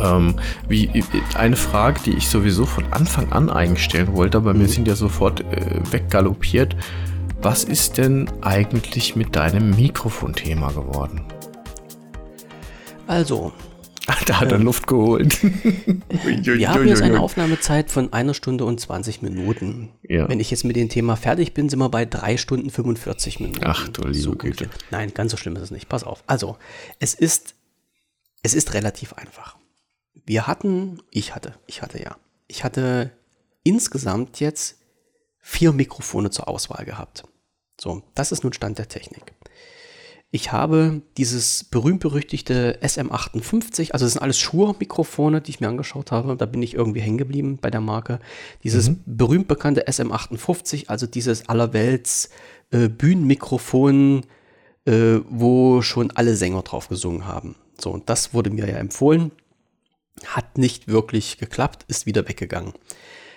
Ähm, wie, eine Frage, die ich sowieso von Anfang an einstellen wollte, aber mhm. mir sind ja sofort äh, weggaloppiert. Was ist denn eigentlich mit deinem Mikrofonthema geworden? Also. Da hat er äh, Luft geholt. Wir haben jetzt eine Aufnahmezeit von einer Stunde und 20 Minuten. Ja. Wenn ich jetzt mit dem Thema fertig bin, sind wir bei drei Stunden 45 Minuten. Ach du liebe so Güte. Nein, ganz so schlimm ist es nicht. Pass auf. Also, es ist, es ist relativ einfach. Wir hatten, ich hatte, ich hatte ja, ich hatte insgesamt jetzt vier Mikrofone zur Auswahl gehabt. So, das ist nun Stand der Technik. Ich habe dieses berühmt-berüchtigte SM58, also das sind alles Shure-Mikrofone, die ich mir angeschaut habe. Da bin ich irgendwie hängen geblieben bei der Marke. Dieses mhm. berühmt bekannte SM58, also dieses allerwelts äh, Bühnenmikrofon, äh, wo schon alle Sänger drauf gesungen haben. So, und das wurde mir ja empfohlen. Hat nicht wirklich geklappt, ist wieder weggegangen.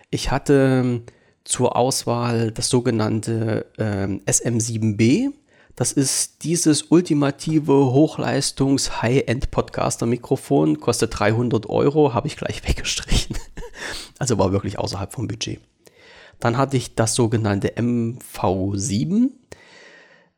Ich hatte ähm, zur Auswahl das sogenannte äh, SM7B das ist dieses ultimative Hochleistungs-High-End-Podcaster-Mikrofon, kostet 300 Euro, habe ich gleich weggestrichen. Also war wirklich außerhalb vom Budget. Dann hatte ich das sogenannte MV7.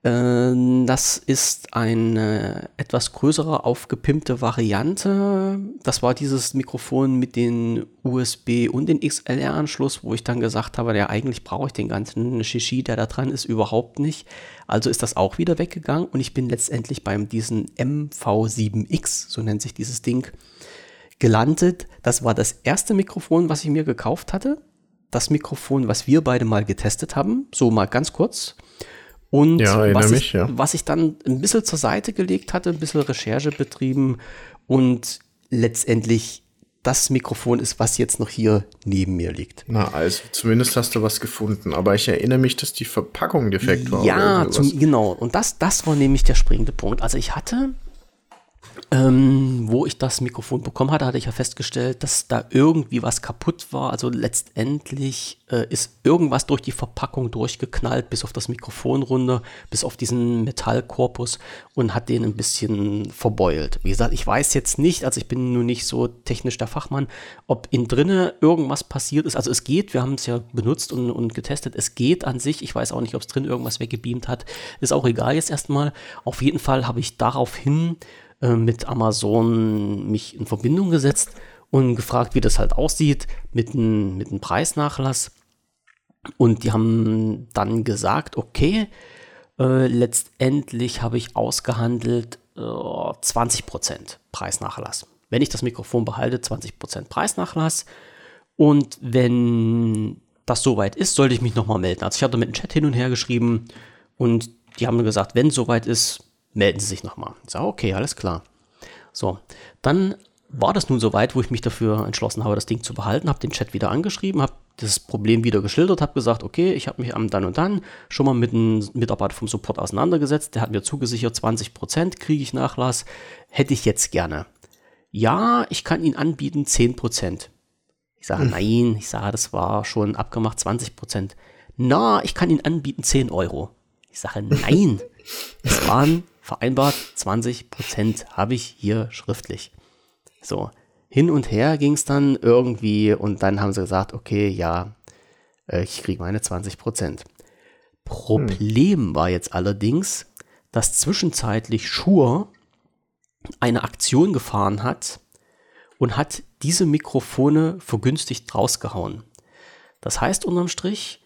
Äh, das ist eine etwas größere, aufgepimpte Variante. Das war dieses Mikrofon mit den USB und den XLR-Anschluss, wo ich dann gesagt habe, ja, eigentlich brauche ich den ganzen Shishi, der da dran ist, überhaupt nicht. Also ist das auch wieder weggegangen und ich bin letztendlich beim diesen MV7X, so nennt sich dieses Ding, gelandet. Das war das erste Mikrofon, was ich mir gekauft hatte. Das Mikrofon, was wir beide mal getestet haben, so mal ganz kurz. Und ja, was, mich, ich, ja. was ich dann ein bisschen zur Seite gelegt hatte, ein bisschen Recherche betrieben und letztendlich das Mikrofon ist, was jetzt noch hier neben mir liegt. Na, also zumindest hast du was gefunden. Aber ich erinnere mich, dass die Verpackung defekt war. Ja, zum, genau. Und das, das war nämlich der springende Punkt. Also ich hatte ähm, wo ich das Mikrofon bekommen hatte, hatte ich ja festgestellt, dass da irgendwie was kaputt war. Also letztendlich äh, ist irgendwas durch die Verpackung durchgeknallt, bis auf das Mikrofon runter, bis auf diesen Metallkorpus und hat den ein bisschen verbeult. Wie gesagt, ich weiß jetzt nicht, also ich bin nur nicht so technisch der Fachmann, ob in drinne irgendwas passiert ist. Also es geht, wir haben es ja benutzt und, und getestet, es geht an sich. Ich weiß auch nicht, ob es drin irgendwas weggebeamt hat. Ist auch egal jetzt erstmal. Auf jeden Fall habe ich daraufhin äh, mit Amazon mich in Verbindung gesetzt und gefragt, wie das halt aussieht mit einem mit Preisnachlass. Und die haben dann gesagt, okay, äh, letztendlich habe ich ausgehandelt äh, 20% Preisnachlass. Wenn ich das Mikrofon behalte, 20% Preisnachlass. Und wenn das soweit ist, sollte ich mich nochmal melden. Also ich habe mit dem Chat hin und her geschrieben und die haben gesagt, wenn soweit ist, melden Sie sich nochmal. Ich sage, okay, alles klar. So, dann war das nun soweit, wo ich mich dafür entschlossen habe, das Ding zu behalten, habe den Chat wieder angeschrieben, habe das Problem wieder geschildert, habe gesagt, okay, ich habe mich am dann und dann schon mal mit einem Mitarbeiter vom Support auseinandergesetzt, der hat mir zugesichert, 20% kriege ich Nachlass, hätte ich jetzt gerne. Ja, ich kann ihn anbieten, 10%. Ich sage, hm. nein, ich sage, das war schon abgemacht, 20%. Na, ich kann ihn anbieten, 10 Euro. Ich sage, nein, es waren vereinbart, 20 Prozent habe ich hier schriftlich. So, hin und her ging es dann irgendwie und dann haben sie gesagt, okay, ja, äh, ich kriege meine 20 Prozent. Problem hm. war jetzt allerdings, dass zwischenzeitlich Schur eine Aktion gefahren hat und hat diese Mikrofone vergünstigt rausgehauen. Das heißt unterm Strich,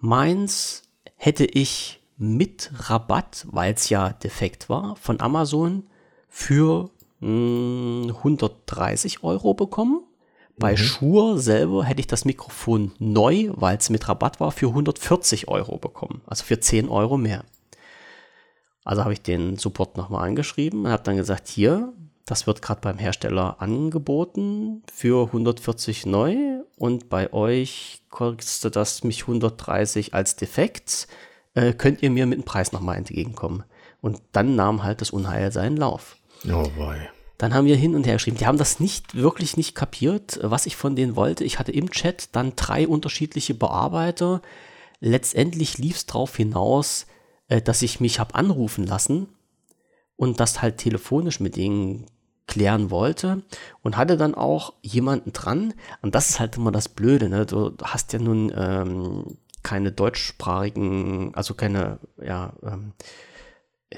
meins hätte ich mit Rabatt, weil es ja defekt war, von Amazon für mh, hm, 130 Euro bekommen. Bei mhm. Shure selber hätte ich das Mikrofon neu, weil es mit Rabatt war, für 140 Euro bekommen. Also für 10 Euro mehr. Also habe ich den Support nochmal angeschrieben und habe dann gesagt, hier, das wird gerade beim Hersteller angeboten für 140 neu und bei euch kostet das mich 130 als defekt äh, könnt ihr mir mit dem Preis nochmal entgegenkommen. Und dann nahm halt das Unheil seinen Lauf. Oh boy. Dann haben wir hin und her geschrieben. Die haben das nicht wirklich nicht kapiert, was ich von denen wollte. Ich hatte im Chat dann drei unterschiedliche Bearbeiter. Letztendlich lief es darauf hinaus, äh, dass ich mich habe anrufen lassen und das halt telefonisch mit denen klären wollte und hatte dann auch jemanden dran. Und das ist halt immer das Blöde. Ne? Du hast ja nun ähm, keine deutschsprachigen, also keine, ja, ähm,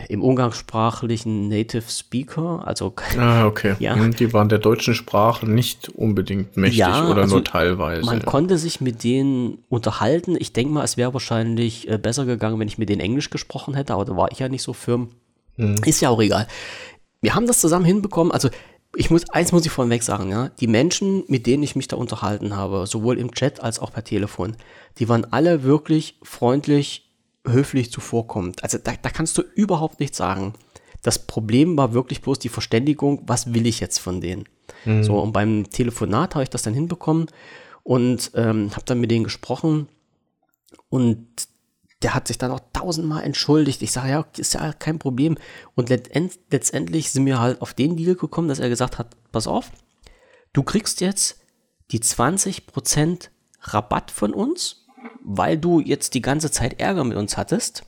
im umgangssprachlichen Native Speaker, also ah, okay. Ja. Hm, die waren der deutschen Sprache nicht unbedingt mächtig ja, oder also nur teilweise. Man ja. konnte sich mit denen unterhalten. Ich denke mal, es wäre wahrscheinlich äh, besser gegangen, wenn ich mit denen Englisch gesprochen hätte, aber da war ich ja nicht so firm. Hm. Ist ja auch egal. Wir haben das zusammen hinbekommen. Also ich muss, eins muss ich vorweg sagen, ja. Die Menschen, mit denen ich mich da unterhalten habe, sowohl im Chat als auch per Telefon, die waren alle wirklich freundlich, höflich zuvorkommt. Also da, da kannst du überhaupt nichts sagen. Das Problem war wirklich bloß die Verständigung, was will ich jetzt von denen? Mhm. So, und beim Telefonat habe ich das dann hinbekommen und ähm, habe dann mit denen gesprochen und der hat sich dann auch tausendmal entschuldigt. Ich sage, ja, ist ja kein Problem. Und letztendlich sind wir halt auf den Deal gekommen, dass er gesagt hat, pass auf, du kriegst jetzt die 20% Rabatt von uns weil du jetzt die ganze Zeit Ärger mit uns hattest,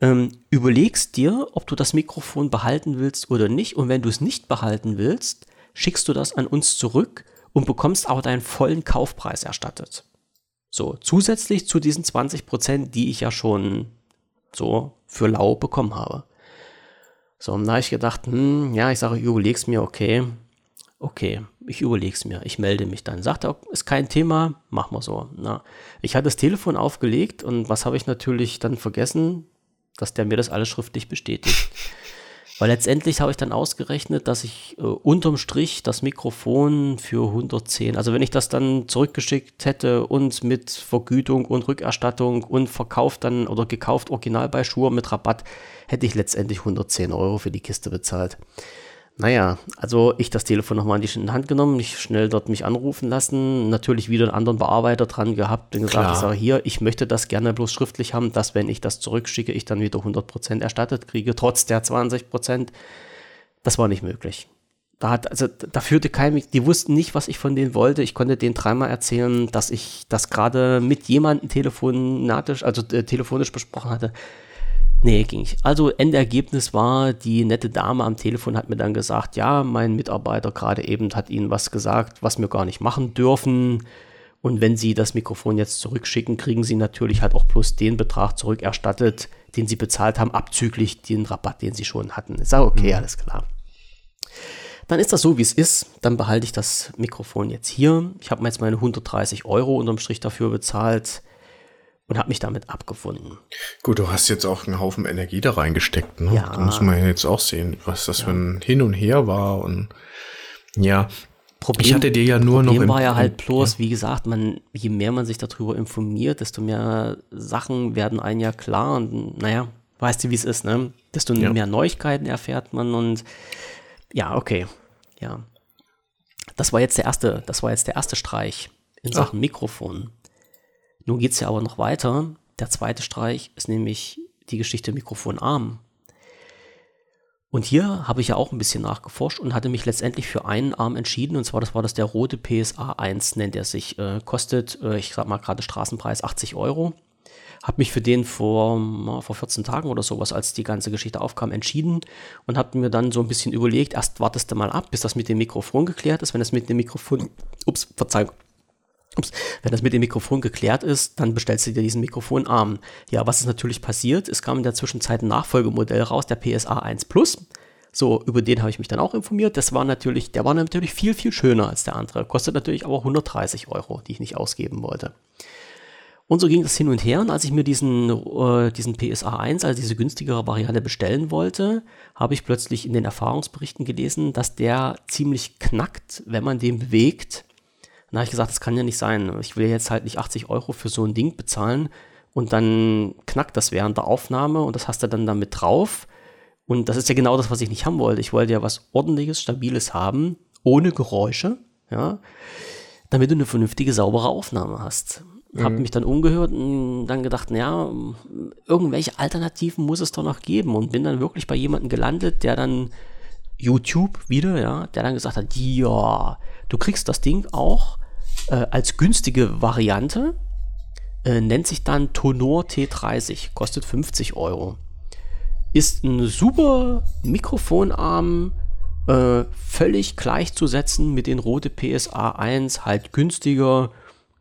ähm, überlegst dir, ob du das Mikrofon behalten willst oder nicht. Und wenn du es nicht behalten willst, schickst du das an uns zurück und bekommst aber deinen vollen Kaufpreis erstattet. So, zusätzlich zu diesen 20 Prozent, die ich ja schon so für lau bekommen habe. So, und da habe ich gedacht, hm, ja, ich sage, ich überleg's mir, okay, okay, ich überlege es mir, ich melde mich dann. Sagt er, ist kein Thema, machen wir so. Na, ich hatte das Telefon aufgelegt und was habe ich natürlich dann vergessen, dass der mir das alles schriftlich bestätigt. Weil letztendlich habe ich dann ausgerechnet, dass ich äh, unterm Strich das Mikrofon für 110, also wenn ich das dann zurückgeschickt hätte und mit Vergütung und Rückerstattung und verkauft dann oder gekauft original bei Schuhe mit Rabatt, hätte ich letztendlich 110 Euro für die Kiste bezahlt. Naja, also ich das Telefon nochmal in die Hand genommen, mich schnell dort mich anrufen lassen, natürlich wieder einen anderen Bearbeiter dran gehabt und gesagt, ich sage hier, ich möchte das gerne bloß schriftlich haben, dass wenn ich das zurückschicke, ich dann wieder 100% erstattet kriege, trotz der 20%. Das war nicht möglich. Da hat, also da führte kein, die wussten nicht, was ich von denen wollte. Ich konnte denen dreimal erzählen, dass ich das gerade mit jemandem telefonatisch, also äh, telefonisch besprochen hatte. Nee, ging nicht. Also Endergebnis war, die nette Dame am Telefon hat mir dann gesagt, ja, mein Mitarbeiter gerade eben hat Ihnen was gesagt, was wir gar nicht machen dürfen. Und wenn Sie das Mikrofon jetzt zurückschicken, kriegen Sie natürlich halt auch bloß den Betrag zurückerstattet, den Sie bezahlt haben, abzüglich den Rabatt, den Sie schon hatten. Ich sage, okay, mhm. alles klar. Dann ist das so, wie es ist. Dann behalte ich das Mikrofon jetzt hier. Ich habe mir jetzt meine 130 Euro unterm Strich dafür bezahlt und habe mich damit abgefunden. Gut, du hast jetzt auch einen Haufen Energie da reingesteckt. Ne? Ja. Da muss man ja jetzt auch sehen, was das ja. für ein Hin und Her war. Und ja, Problem, ich hatte dir ja nur Problem noch. war ja halt bloß, ja. wie gesagt, man, je mehr man sich darüber informiert, desto mehr Sachen werden einem ja klar. Und naja, weißt du, wie es ist, ne? Desto ja. mehr Neuigkeiten erfährt man und ja, okay. Ja. Das war jetzt der erste, das war jetzt der erste Streich in Sachen Ach. Mikrofon. Nun geht es ja aber noch weiter. Der zweite Streich ist nämlich die Geschichte Mikrofonarm. Und hier habe ich ja auch ein bisschen nachgeforscht und hatte mich letztendlich für einen Arm entschieden. Und zwar, das war das der rote PSA 1, nennt er sich. Äh, kostet, äh, ich sag mal gerade Straßenpreis 80 Euro. Habe mich für den vor, vor 14 Tagen oder sowas, als die ganze Geschichte aufkam, entschieden und habe mir dann so ein bisschen überlegt, erst wartest du mal ab, bis das mit dem Mikrofon geklärt ist. Wenn das mit dem Mikrofon, ups, Verzeihung, Ups, wenn das mit dem Mikrofon geklärt ist, dann bestellst du dir diesen Mikrofonarm. Ja, was ist natürlich passiert? Es kam in der Zwischenzeit ein Nachfolgemodell raus, der PSA 1 Plus. So, über den habe ich mich dann auch informiert. Das war natürlich, der war natürlich viel, viel schöner als der andere. Kostet natürlich aber 130 Euro, die ich nicht ausgeben wollte. Und so ging das hin und her. Und als ich mir diesen, äh, diesen PSA 1, also diese günstigere Variante bestellen wollte, habe ich plötzlich in den Erfahrungsberichten gelesen, dass der ziemlich knackt, wenn man den bewegt dann habe ich gesagt, das kann ja nicht sein. Ich will jetzt halt nicht 80 Euro für so ein Ding bezahlen und dann knackt das während der Aufnahme und das hast du dann damit drauf. Und das ist ja genau das, was ich nicht haben wollte. Ich wollte ja was ordentliches, stabiles haben, ohne Geräusche, ja, damit du eine vernünftige, saubere Aufnahme hast. Mhm. Hab mich dann umgehört und dann gedacht, naja, irgendwelche Alternativen muss es doch noch geben und bin dann wirklich bei jemandem gelandet, der dann YouTube wieder, ja, der dann gesagt hat, ja, du kriegst das Ding auch äh, als günstige Variante. Äh, nennt sich dann Tonor T30, kostet 50 Euro. Ist ein super Mikrofonarm, äh, völlig gleichzusetzen mit den Rode PSA 1, halt günstiger,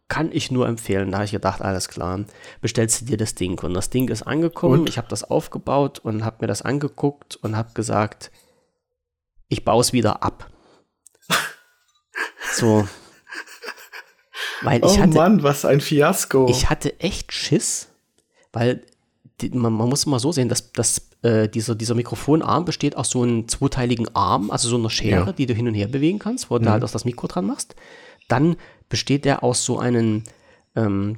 kann ich nur empfehlen. Da habe ich gedacht, alles klar, bestellst du dir das Ding. Und das Ding ist angekommen, Und? ich habe das aufgebaut und habe mir das angeguckt und habe gesagt, ich baue es wieder ab. So. Weil ich oh hatte, Mann, was ein Fiasko. ich hatte echt Schiss, weil die, man, man muss mal so sehen, dass, dass äh, dieser, dieser Mikrofonarm besteht aus so einem zweiteiligen Arm, also so einer Schere, Ja. die du hin und her bewegen kannst, wo du halt auch das Mikro dran machst. Dann besteht der aus so einen, ähm,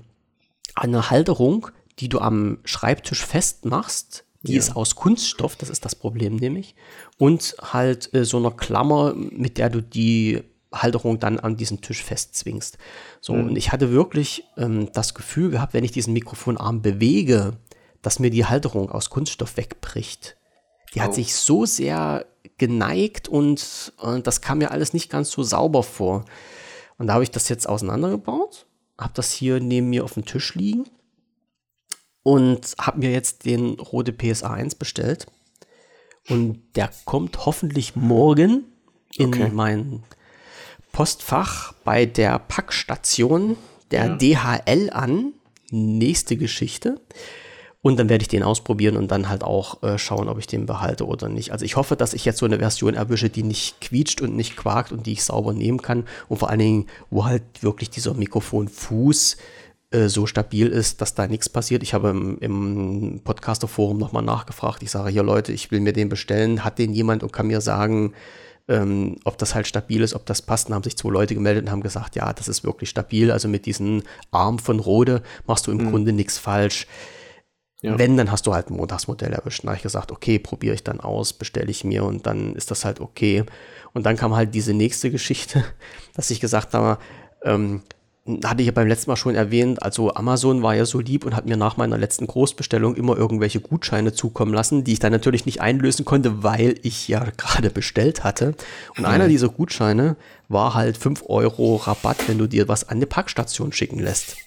einer Halterung, die du am Schreibtisch festmachst. Die Ja. ist aus Kunststoff, das ist das Problem nämlich. Und halt äh, so einer Klammer, mit der du die Halterung dann an diesen Tisch festzwingst. So, und ich hatte wirklich ähm, das Gefühl gehabt, wenn ich diesen Mikrofonarm bewege, dass mir die Halterung aus Kunststoff wegbricht. Die hat Oh. sich so sehr geneigt und, und das kam mir alles nicht ganz so sauber vor. Und da habe ich das jetzt auseinandergebaut, habe das hier neben mir auf dem Tisch liegen und habe mir jetzt den Rode PSA 1 bestellt. Und der kommt hoffentlich morgen in Okay. mein Postfach bei der Packstation der Ja. DHL an. Nächste Geschichte. Und dann werde ich den ausprobieren und dann halt auch äh, schauen, ob ich den behalte oder nicht. Also ich hoffe, dass ich jetzt so eine Version erwische, die nicht quietscht und nicht quakt und die ich sauber nehmen kann. Und vor allen Dingen, wo halt wirklich dieser Mikrofonfuß äh, so stabil ist, dass da nichts passiert. Ich habe im, im Podcaster-Forum nochmal nachgefragt. Ich sage, hier Leute, ich will mir den bestellen. Hat den jemand und kann mir sagen, ähm, ob das halt stabil ist, ob das passt. Dann haben sich zwei Leute gemeldet und haben gesagt, ja, das ist wirklich stabil. Also mit diesem Arm von Rode machst du im Grunde nichts falsch. Ja. Wenn, dann hast du halt ein Montagsmodell erwischt. Dann habe ich gesagt, okay, probiere ich dann aus, bestelle ich mir und dann ist das halt okay. Und dann kam halt diese nächste Geschichte, dass ich gesagt habe, ähm, hatte ich ja beim letzten Mal schon erwähnt, also Amazon war ja so lieb und hat mir nach meiner letzten Großbestellung immer irgendwelche Gutscheine zukommen lassen, die ich dann natürlich nicht einlösen konnte, weil ich ja gerade bestellt hatte. Und einer dieser Gutscheine war halt 5 Euro Rabatt, wenn du dir was an eine Packstation schicken lässt.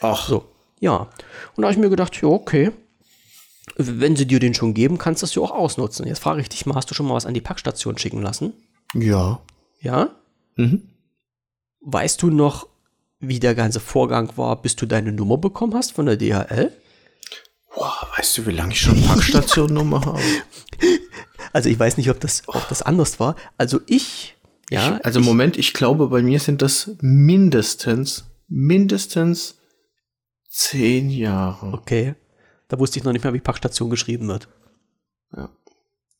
Ach, So, ja. Und da habe ich mir gedacht, ja, okay. Wenn sie dir den schon geben, kannst du es ja auch ausnutzen. Jetzt frage ich dich mal, hast du schon mal was an die Packstation schicken lassen? ja. Ja? Mhm. Weißt du noch, wie der ganze Vorgang war, bis du deine Nummer bekommen hast von der DHL? Boah, weißt du, wie lange ich schon Packstationnummer habe? Also ich weiß nicht, ob das, ob das anders war. Also ich, ja, Also Moment, ich glaube, bei mir sind das mindestens, mindestens zehn Jahre. okay. Da wusste ich noch nicht mehr, wie Packstation geschrieben wird. Ja.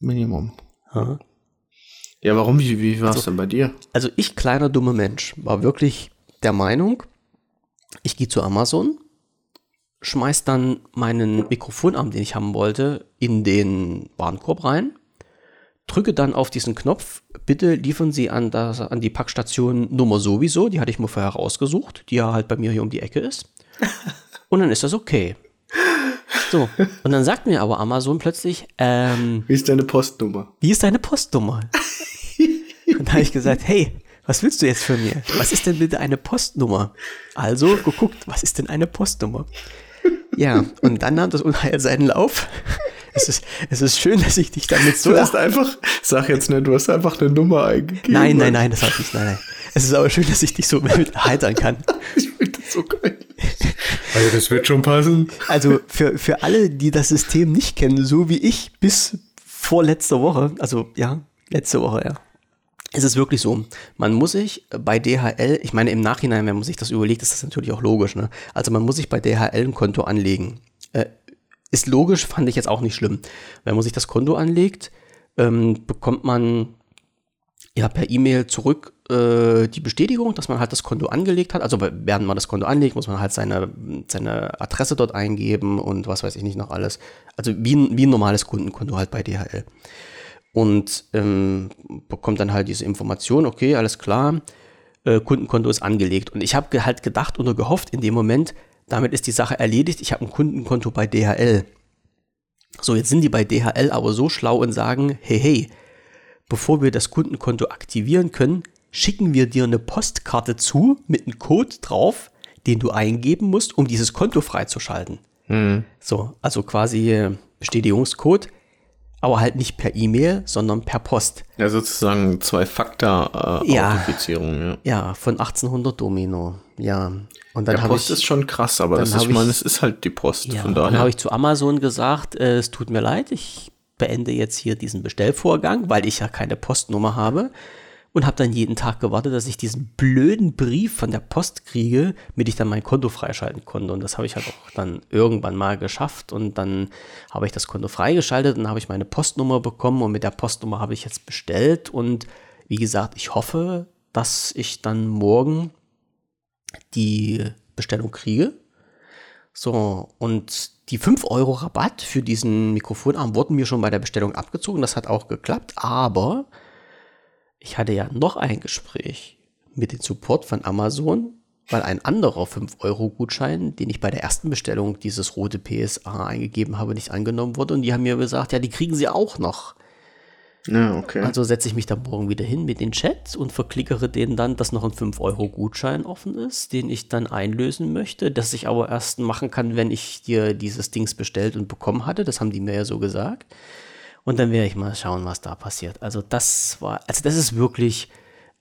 Minimum. Ja. Ja, warum? Wie, wie war es denn bei dir? Also ich, kleiner dummer Mensch, war wirklich der Meinung, ich gehe zu Amazon, schmeiß dann meinen Mikrofonarm, den ich haben wollte, in den Warenkorb rein, drücke dann auf diesen Knopf, bitte liefern Sie an, das, an die Packstation Nummer sowieso, die hatte ich mir vorher rausgesucht, die ja halt bei mir hier um die Ecke ist. Und dann ist das okay. So, und dann sagt mir aber Amazon plötzlich, ähm, Wie ist deine Postnummer? wie ist deine Postnummer? Und da habe ich gesagt, hey, was willst du jetzt von mir? Was ist denn bitte eine Postnummer? Also geguckt, was ist denn eine Postnummer? Ja, und dann nahm das Unheil seinen Lauf. Es ist, es ist schön, dass ich dich damit so. Du hast einfach, sag jetzt nicht, du hast einfach eine Nummer eingegeben. Nein, nein, nein, das habe ich nicht. Nein, nein. Es ist aber schön, dass ich dich so mit heitern kann. Ich finde das so geil. Also das wird schon passen. Also für, für alle, die das System nicht kennen, so wie ich bis vor letzter Woche, also ja, letzte Woche, ja. Es ist wirklich so, man muss sich bei DHL, ich meine im Nachhinein, wenn man sich das überlegt, ist das natürlich auch logisch, ne? Also man muss sich bei DHL ein Konto anlegen. Äh, ist logisch, fand ich jetzt auch nicht schlimm. Wenn man sich das Konto anlegt, ähm, bekommt man ja per E-Mail zurück äh, die Bestätigung, dass man halt das Konto angelegt hat. Also während man das Konto anlegt, muss man halt seine, seine Adresse dort eingeben und was weiß ich nicht noch alles. Also wie wie ein normales Kundenkonto halt bei DHL. Und ähm, bekommt dann halt diese Information, okay, alles klar, äh, Kundenkonto ist angelegt. Und ich habe halt gedacht oder gehofft in dem Moment, damit ist die Sache erledigt, ich habe ein Kundenkonto bei DHL. So, jetzt sind die bei DHL aber so schlau und sagen, hey, hey, bevor wir das Kundenkonto aktivieren können, schicken wir dir eine Postkarte zu mit einem Code drauf, den du eingeben musst, um dieses Konto freizuschalten. So, also quasi äh, Bestätigungscode. Aber halt nicht per E-Mail, sondern per Post. Ja, sozusagen Zwei-Faktor-Authentifizierung, ja. ja. von 1800 Domino, ja. Und dann Der Post ich, ist schon krass, aber das ist, ich meine, es ist halt die Post. Ja, von daher. Dann habe ich zu Amazon gesagt, äh, es tut mir leid, ich beende jetzt hier diesen Bestellvorgang, weil ich ja keine Postnummer habe und habe dann jeden Tag gewartet, dass ich diesen blöden Brief von der Post kriege, damit ich dann mein Konto freischalten konnte. Und das habe ich halt auch dann irgendwann mal geschafft. Und dann habe ich das Konto freigeschaltet und habe ich meine Postnummer bekommen und mit der Postnummer habe ich jetzt bestellt. Und wie gesagt, ich hoffe, dass ich dann morgen die Bestellung kriege. So, und die 5 Euro Rabatt für diesen Mikrofonarm wurden mir schon bei der Bestellung abgezogen. Das hat auch geklappt, aber ich hatte ja noch ein Gespräch mit dem Support von Amazon, weil ein anderer 5-Euro-Gutschein, den ich bei der ersten Bestellung dieses rote PSA eingegeben habe, nicht angenommen wurde. Und die haben mir gesagt, ja, die kriegen sie auch noch. Ja, okay. Also setze ich mich da morgen wieder hin mit den Chat und verklickere denen dann, dass noch ein 5-Euro-Gutschein offen ist, den ich dann einlösen möchte, das ich aber erst machen kann, wenn ich dir dieses Dings bestellt und bekommen hatte. Das haben die mir ja so gesagt. Und dann werde ich mal schauen, was da passiert. Also das war, also das ist wirklich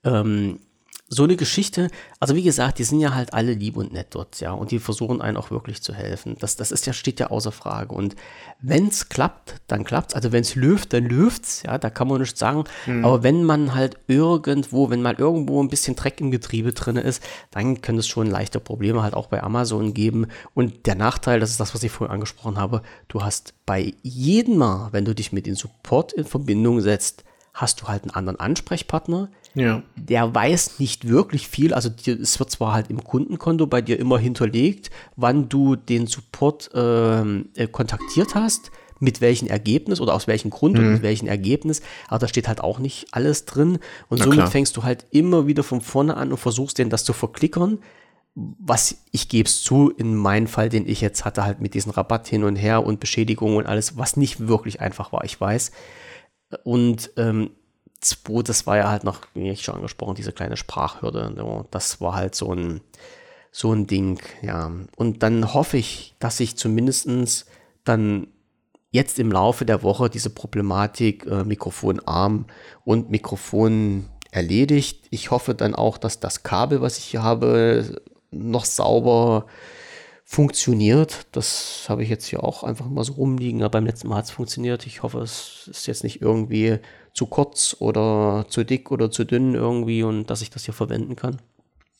ähm, so eine Geschichte. Also wie gesagt, die sind ja halt alle lieb und nett dort, ja, und die versuchen einen auch wirklich zu helfen. Das, das ist ja, steht ja außer Frage. Und wenn es klappt, dann klappt es. Also wenn es löft, dann löft's, ja, da kann man nichts sagen. Mhm. Aber wenn man halt irgendwo, wenn mal irgendwo ein bisschen Dreck im Getriebe drin ist, dann können es schon leichte Probleme halt auch bei Amazon geben. Und der Nachteil, das ist das, was ich vorhin angesprochen habe, du hast bei jedem Mal, wenn du dich mit dem Support in Verbindung setzt, hast du halt einen anderen Ansprechpartner. Ja. Der weiß nicht wirklich viel. Also dir, es wird zwar halt im Kundenkonto bei dir immer hinterlegt, wann du den Support ähm, äh, kontaktiert hast, mit welchem Ergebnis oder aus welchem Grund mhm. und mit welchem Ergebnis. Aber da steht halt auch nicht alles drin. Und Na somit klar. fängst du halt immer wieder von vorne an und versuchst denen das zu verklickern was ich gebe es zu, in meinem Fall, den ich jetzt hatte, halt mit diesem Rabatt hin und her und Beschädigungen und alles, was nicht wirklich einfach war, ich weiß. Und ähm, das war ja halt noch, wie ich schon angesprochen, diese kleine Sprachhürde. Das war halt so ein, so ein Ding, ja. Und dann hoffe ich, dass ich zumindestens dann jetzt im Laufe der Woche diese Problematik äh, Mikrofonarm und Mikrofon erledigt. Ich hoffe dann auch, dass das Kabel, was ich hier habe, noch sauber funktioniert. Das habe ich jetzt hier auch einfach mal so rumliegen. Aber beim letzten Mal hat es funktioniert. Ich hoffe, es ist jetzt nicht irgendwie zu kurz oder zu dick oder zu dünn irgendwie und dass ich das hier verwenden kann.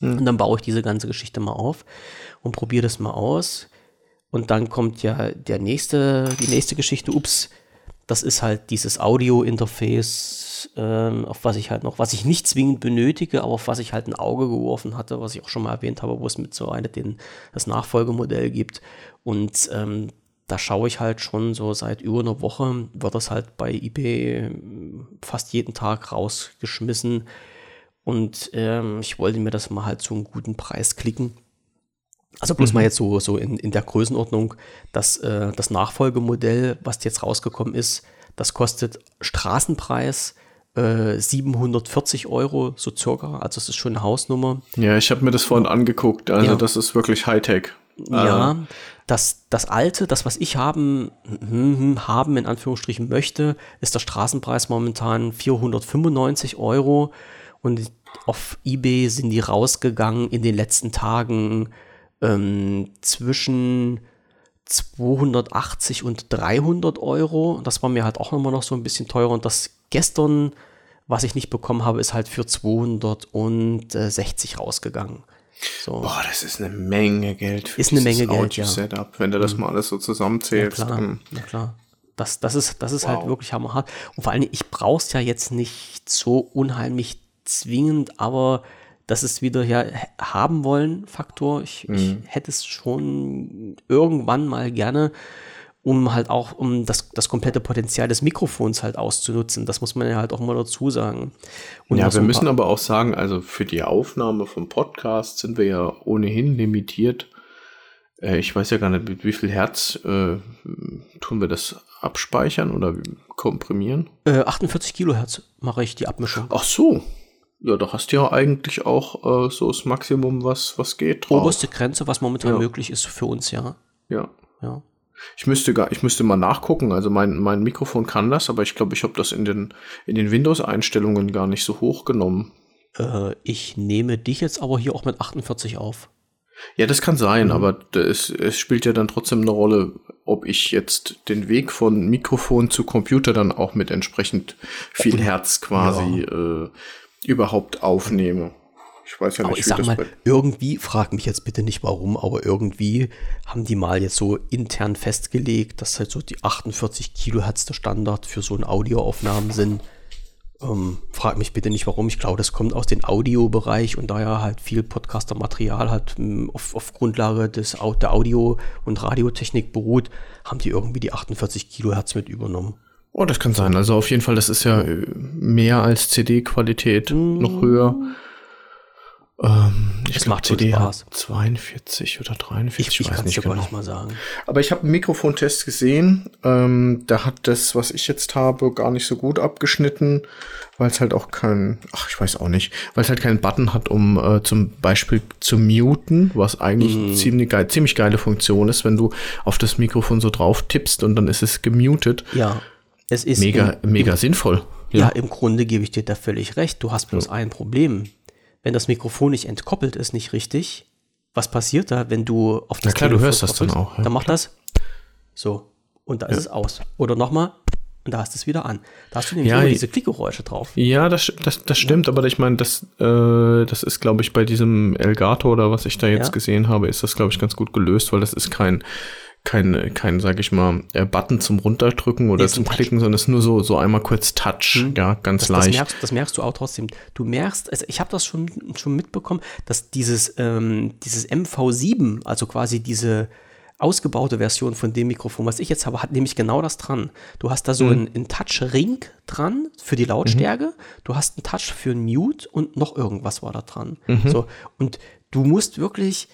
Mhm. Und dann baue ich diese ganze Geschichte mal auf und probiere das mal aus. Und dann kommt ja der nächste, die nächste Geschichte. Ups, das ist halt dieses Audio-Interface ähm, auf was ich halt noch, was ich nicht zwingend benötige, aber auf was ich halt ein Auge geworfen hatte, was ich auch schon mal erwähnt habe, wo es mit so einer den, das Nachfolgemodell gibt. Und ähm, da schaue ich halt schon so seit über einer Woche, wird das halt bei eBay ähm, fast jeden Tag rausgeschmissen. Und ähm, ich wollte mir das mal halt zu einem guten Preis klicken. Also bloß mhm. mal jetzt so, so in, in der Größenordnung, dass äh, das Nachfolgemodell, was jetzt rausgekommen ist, das kostet Straßenpreis 740 äh, Euro, so circa. Also es ist schon eine Hausnummer. Ja, ich habe mir das vorhin angeguckt. Also ja. das ist wirklich Hightech. Ja, ähm. das, das alte, das, was ich haben, hm, haben, in Anführungsstrichen möchte, ist der Straßenpreis momentan 495 Euro. Und auf Ebay sind die rausgegangen in den letzten Tagen ähm, zwischen 280 und 300 Euro. Das war mir halt auch immer noch so ein bisschen teurer. Und das gestern, was ich nicht bekommen habe, ist halt für 260 rausgegangen. So. Boah, das ist eine Menge Geld für ist eine Menge Geld, ja. Setup, wenn du das mhm. mal alles so zusammenzählst. Ja, klar. Ja, klar. Das, das ist, das ist halt wow. halt wirklich hammerhart. Und vor allem, ich brauche es ja jetzt nicht so unheimlich zwingend, aber das ist wieder ja haben wollen Faktor. Ich, mhm. ich hätte es schon irgendwann mal gerne um halt auch, um das, das komplette Potenzial des Mikrofons halt auszunutzen. Das muss man ja halt auch mal dazu sagen. Und ja, wir müssen aber auch sagen, also für die Aufnahme vom Podcast sind wir ja ohnehin limitiert. Äh, ich weiß ja gar nicht, mit wie viel Hertz äh, tun wir das abspeichern oder komprimieren? Äh, 48 Kilohertz mache ich die Abmischung. Ach so. Ja, da hast du ja eigentlich auch äh, so das Maximum, was, was geht. Drauf. Oberste Grenze, was momentan ja. möglich ist für uns, ja. Ja. Ja. Ich müsste gar, ich müsste mal nachgucken. Also mein, mein Mikrofon kann das, aber ich glaube, ich habe das in den, in den Windows-Einstellungen gar nicht so hochgenommen. Äh, ich nehme dich jetzt aber hier auch mit 48 auf. Ja, das kann sein, mhm. aber es, es spielt ja dann trotzdem eine Rolle, ob ich jetzt den Weg von Mikrofon zu Computer dann auch mit entsprechend viel Herz quasi ja. äh, überhaupt aufnehme. Ich weiß ja nicht, aber ich sag mal, irgendwie, frag mich jetzt bitte nicht warum, aber irgendwie haben die mal jetzt so intern festgelegt, dass halt so die 48 Kilohertz der Standard für so ein Audioaufnahmen sind. Ähm, frag mich bitte nicht warum. Ich glaube, das kommt aus dem Audiobereich und daher halt viel Podcaster-Material halt auf, auf, Grundlage des, der Audio- und Radiotechnik beruht, haben die irgendwie die 48 Kilohertz mit übernommen. Oh, das kann sein. Also auf jeden Fall, das ist ja äh, mehr als CD-Qualität, mm. noch höher. Ähm, ich es macht CD Spaß. 42 oder 43, ich, ich, ich weiß nicht genau. Nicht mal sagen. Aber ich habe einen Mikrofontest gesehen. Ähm, da hat das, was ich jetzt habe, gar nicht so gut abgeschnitten, weil es halt auch kein, ach, ich weiß auch nicht, weil es halt keinen Button hat, um äh, zum Beispiel zu muten, was eigentlich mm. ziemlich, geil, ziemlich geile Funktion ist, wenn du auf das Mikrofon so drauf tippst und dann ist es gemutet. Ja. Es ist mega, im, mega im, sinnvoll. Ja. ja. im Grunde gebe ich dir da völlig recht. Du hast bloß ja. ein Problem wenn das Mikrofon nicht entkoppelt ist, nicht richtig, was passiert da, wenn du auf das Na klar, Telefon du hörst das dann auch. Ja, dann macht klar. das so und da ist es aus. Oder nochmal und da hast du es wieder an. Da hast du nämlich ja, immer diese Klickgeräusche drauf. Ja, das, das, das stimmt, aber ich meine, das, äh, das ist, glaube ich, bei diesem Elgato oder was ich da jetzt gesehen habe, ist das, glaube ich, ganz gut gelöst, weil das ist kein kein, kein, sag ich mal, äh, Button zum Runterdrücken oder zum Klicken, sondern es ist nur so, so einmal kurz Touch, mhm. ja, ganz das, leicht. Das merkst, das merkst, du auch trotzdem. Du merkst, also ich habe das schon, schon mitbekommen, dass dieses, ähm, dieses MV7, also quasi diese ausgebaute Version von dem Mikrofon, was ich jetzt habe, hat nämlich genau das dran. Du hast da so mhm. einen, einen Touch-Ring dran für die Lautstärke, mhm. du hast einen Touch für ein Mute und noch irgendwas war da dran. Mhm. So, und du musst wirklich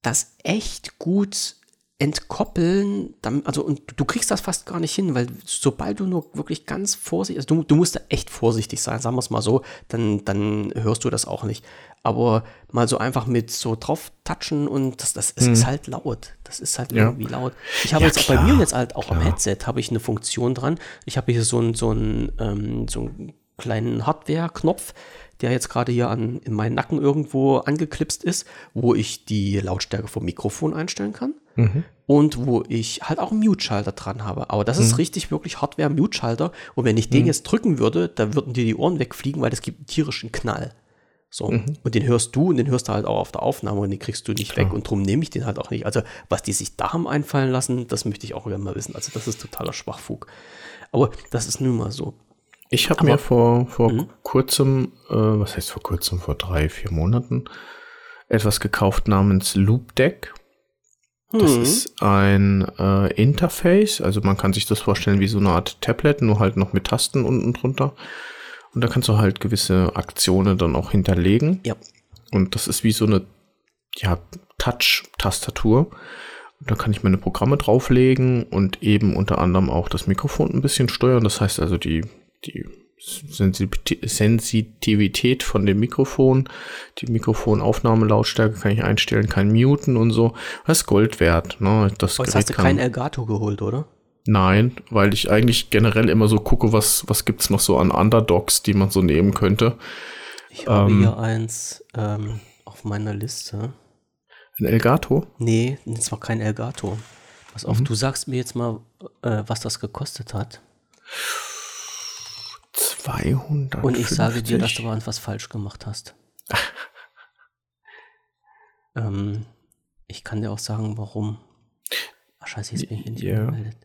das echt gut entkoppeln, also und du kriegst das fast gar nicht hin, weil sobald du nur wirklich ganz vorsichtig, also du, du musst da echt vorsichtig sein, sagen wir es mal so, dann, dann hörst du das auch nicht. Aber mal so einfach mit so drauf touchen und das, das hm. ist halt laut. Das ist halt ja. irgendwie laut. Ich habe ja, jetzt klar, bei mir jetzt halt auch klar. am Headset habe ich eine Funktion dran. Ich habe hier so einen so einen, ähm, so einen kleinen Hardware-Knopf, der jetzt gerade hier an, in meinen Nacken irgendwo angeklipst ist, wo ich die Lautstärke vom Mikrofon einstellen kann. Mhm. Und wo ich halt auch einen Mute-Schalter dran habe. Aber das ist mhm. richtig wirklich Hardware-Mute-Schalter. Und wenn ich den mhm. jetzt drücken würde, da würden dir die Ohren wegfliegen, weil es gibt einen tierischen Knall. So. Mhm. Und den hörst du und den hörst du halt auch auf der Aufnahme und den kriegst du nicht Klar. weg. Und darum nehme ich den halt auch nicht. Also, was die sich da haben einfallen lassen, das möchte ich auch gerne mal wissen. Also, das ist totaler Schwachfug. Aber das ist nun mal so. Ich habe mir vor, vor mhm. kurzem, äh, was heißt vor kurzem, vor drei, vier Monaten, etwas gekauft namens Loop Deck. Das mhm. ist ein äh, Interface, also man kann sich das vorstellen wie so eine Art Tablet, nur halt noch mit Tasten unten drunter. Und da kannst du halt gewisse Aktionen dann auch hinterlegen. Ja. Und das ist wie so eine ja, Touch-Tastatur. Da kann ich meine Programme drauflegen und eben unter anderem auch das Mikrofon ein bisschen steuern. Das heißt also die die Sensitivität von dem Mikrofon, die Mikrofonaufnahmelautstärke kann ich einstellen, kein Muten und so. Das ist Gold wert. Ne? Das Gerät hast du kein Elgato geholt, oder? Nein, weil ich eigentlich generell immer so gucke, was, was es noch so an Underdogs, die man so nehmen könnte. Ich habe ähm, hier eins ähm, auf meiner Liste. Ein Elgato? Nee, das war kein Elgato. Pass auf, mhm. du sagst mir jetzt mal, äh, was das gekostet hat. 200. Und ich sage dir, dass du mal was falsch gemacht hast. ähm, ich kann dir auch sagen, warum. Ach, scheiße, jetzt bin ich nicht ja. gemeldet.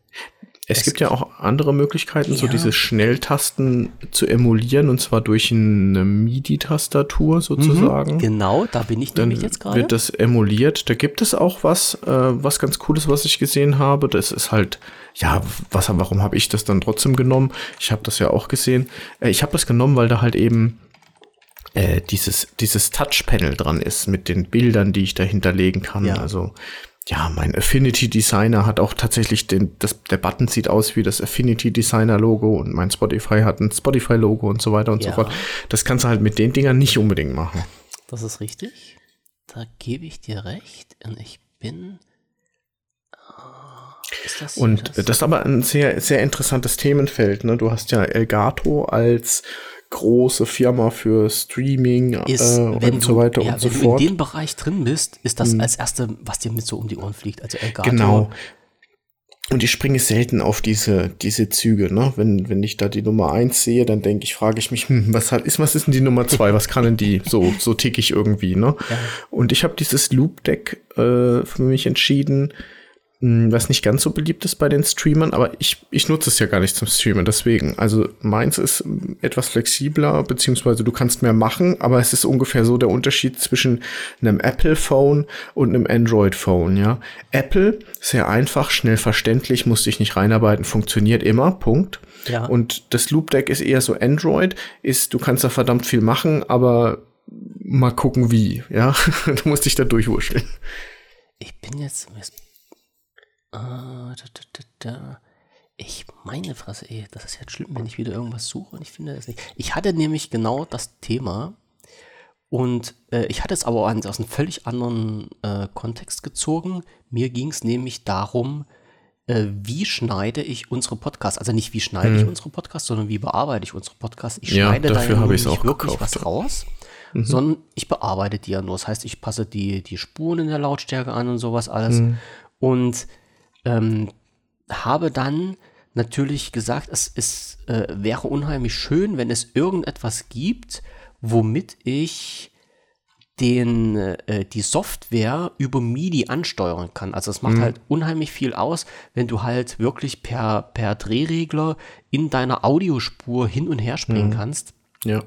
Es, es, gibt ja auch andere Möglichkeiten, ja. so diese Schnelltasten zu emulieren und zwar durch eine MIDI-Tastatur sozusagen. Mhm, genau, da bin ich Dann nämlich jetzt gerade. Wird das emuliert. Da gibt es auch was, äh, was ganz Cooles, was ich gesehen habe. Das ist halt, ja, was, warum habe ich das dann trotzdem genommen? Ich habe das ja auch gesehen. Äh, ich habe das genommen, weil da halt eben äh, dieses, dieses Touch-Panel dran ist mit den Bildern, die ich da hinterlegen kann. Ja. Also ja, mein Affinity Designer hat auch tatsächlich den, das, der Button sieht aus wie das Affinity Designer Logo und mein Spotify hat ein Spotify Logo und so weiter und ja. so fort. Das kannst du halt mit den Dingern nicht unbedingt machen. Das ist richtig. Da gebe ich dir recht und ich bin. Das, und das, das ist aber ein sehr, sehr interessantes Themenfeld. Ne? Du hast ja Elgato als große Firma für Streaming ist, äh, und du, so weiter ja, und so fort. Wenn du in dem Bereich drin bist, ist das hm. als erste, was dir mit so um die Ohren fliegt. Also Elgato. Genau. Und ich springe selten auf diese, diese Züge, ne? Wenn, wenn ich da die Nummer eins sehe, dann denke ich, frage ich mich, hm, was hat, ist, was ist denn die Nummer zwei? Was kann denn die? So, so tick ich irgendwie, ne? Ja. Und ich habe dieses Loop Deck äh, für mich entschieden, was nicht ganz so beliebt ist bei den Streamern, aber ich, ich nutze es ja gar nicht zum Streamen, deswegen. Also meins ist etwas flexibler, beziehungsweise du kannst mehr machen, aber es ist ungefähr so der Unterschied zwischen einem Apple-Phone und einem Android-Phone, ja. Apple, sehr einfach, schnell verständlich, musste ich nicht reinarbeiten, funktioniert immer, Punkt. Ja. Und das Loop Deck ist eher so Android, ist, du kannst da verdammt viel machen, aber mal gucken wie, ja. du musst dich da durchwurschteln. Ich bin jetzt, Ah, da, da, da, ich meine Fresse, ey, das ist jetzt schlimm, wenn ich wieder irgendwas suche und ich finde es nicht. Ich hatte nämlich genau das Thema und äh, ich hatte es aber aus einem völlig anderen äh, Kontext gezogen. Mir ging es nämlich darum, äh, wie schneide ich unsere Podcasts? Also nicht wie schneide hm. ich unsere Podcasts, sondern wie bearbeite ich unsere Podcasts? Ich ja, schneide da ja nicht wirklich gekauft. was raus, mhm. sondern ich bearbeite die ja nur. Das heißt, ich passe die, die Spuren in der Lautstärke an und sowas alles. Mhm. Und ähm, habe dann natürlich gesagt, es ist, äh, wäre unheimlich schön, wenn es irgendetwas gibt, womit ich den, äh, die Software über MIDI ansteuern kann. Also es macht mhm. halt unheimlich viel aus, wenn du halt wirklich per, per Drehregler in deiner Audiospur hin und her springen mhm. kannst. Ja.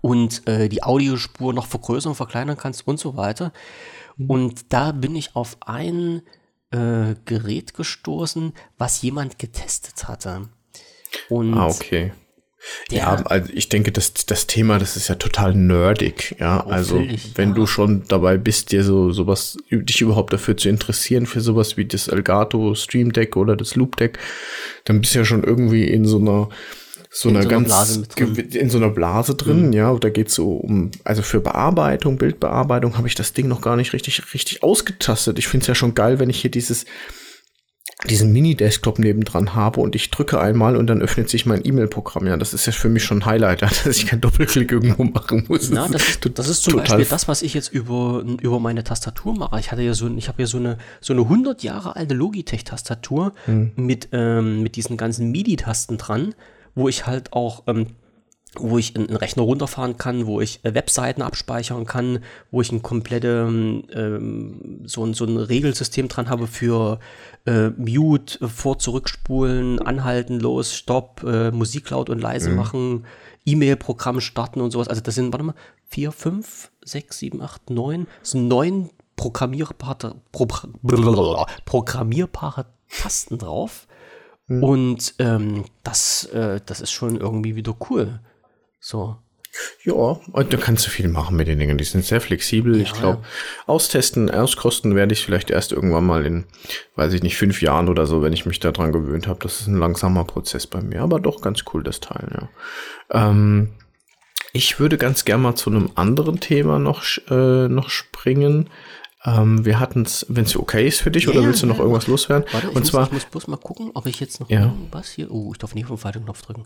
Und äh, die Audiospur noch vergrößern, verkleinern kannst und so weiter. Mhm. Und da bin ich auf einen äh, Gerät gestoßen, was jemand getestet hatte. Und ah, okay. Ja, also ich denke, das, das Thema, das ist ja total nerdig, ja. Oh, also, wenn ja. du schon dabei bist, dir so sowas, dich überhaupt dafür zu interessieren, für sowas wie das Elgato Stream Deck oder das Loop Deck, dann bist du ja schon irgendwie in so einer so in einer so ganz Blase in so einer Blase drin, mhm. ja, da geht's so um, also für Bearbeitung, Bildbearbeitung habe ich das Ding noch gar nicht richtig, richtig ausgetastet. Ich finde es ja schon geil, wenn ich hier dieses, diesen Mini-Desktop nebendran habe und ich drücke einmal und dann öffnet sich mein E-Mail-Programm. Ja, das ist ja für mich schon ein Highlight, dass ich keinen Doppelklick irgendwo machen muss. Na, das, ist, das ist zum Beispiel das, was ich jetzt über, über meine Tastatur mache. Ich hatte ja so, ich habe ja so eine, so eine 100 Jahre alte Logitech-Tastatur hm. mit, ähm, mit diesen ganzen MIDI-Tasten dran wo ich halt auch, ähm, wo ich einen Rechner runterfahren kann, wo ich äh, Webseiten abspeichern kann, wo ich ein komplette ähm, so, so ein Regelsystem dran habe für äh, Mute, vor, zurückspulen, anhalten, los, Stopp, äh, Musik laut und leise mhm. machen, E-Mail-Programm starten und sowas. Also das sind, warte mal, vier, fünf, sechs, sieben, acht, neun, das sind neun programmierbare, pro, programmierbare Tasten drauf. Mhm. Und ähm, das, äh, das ist schon irgendwie wieder cool. So. Ja, und da kannst du viel machen mit den Dingen. Die sind sehr flexibel. Ja, ich glaube, ja. austesten, auskosten werde ich vielleicht erst irgendwann mal in, weiß ich nicht, fünf Jahren oder so, wenn ich mich daran gewöhnt habe. Das ist ein langsamer Prozess bei mir, aber doch ganz cool, das Teil, ja. Ähm, ich würde ganz gerne mal zu einem anderen Thema noch, äh, noch springen. Ähm, wir hatten es, wenn es okay ist für dich, ja, oder willst du noch ja, irgendwas loswerden? Warte, Und zwar, muss, ich muss bloß mal gucken, ob ich jetzt noch ja. irgendwas hier. Oh, ich darf nicht auf den falschen Knopf drücken.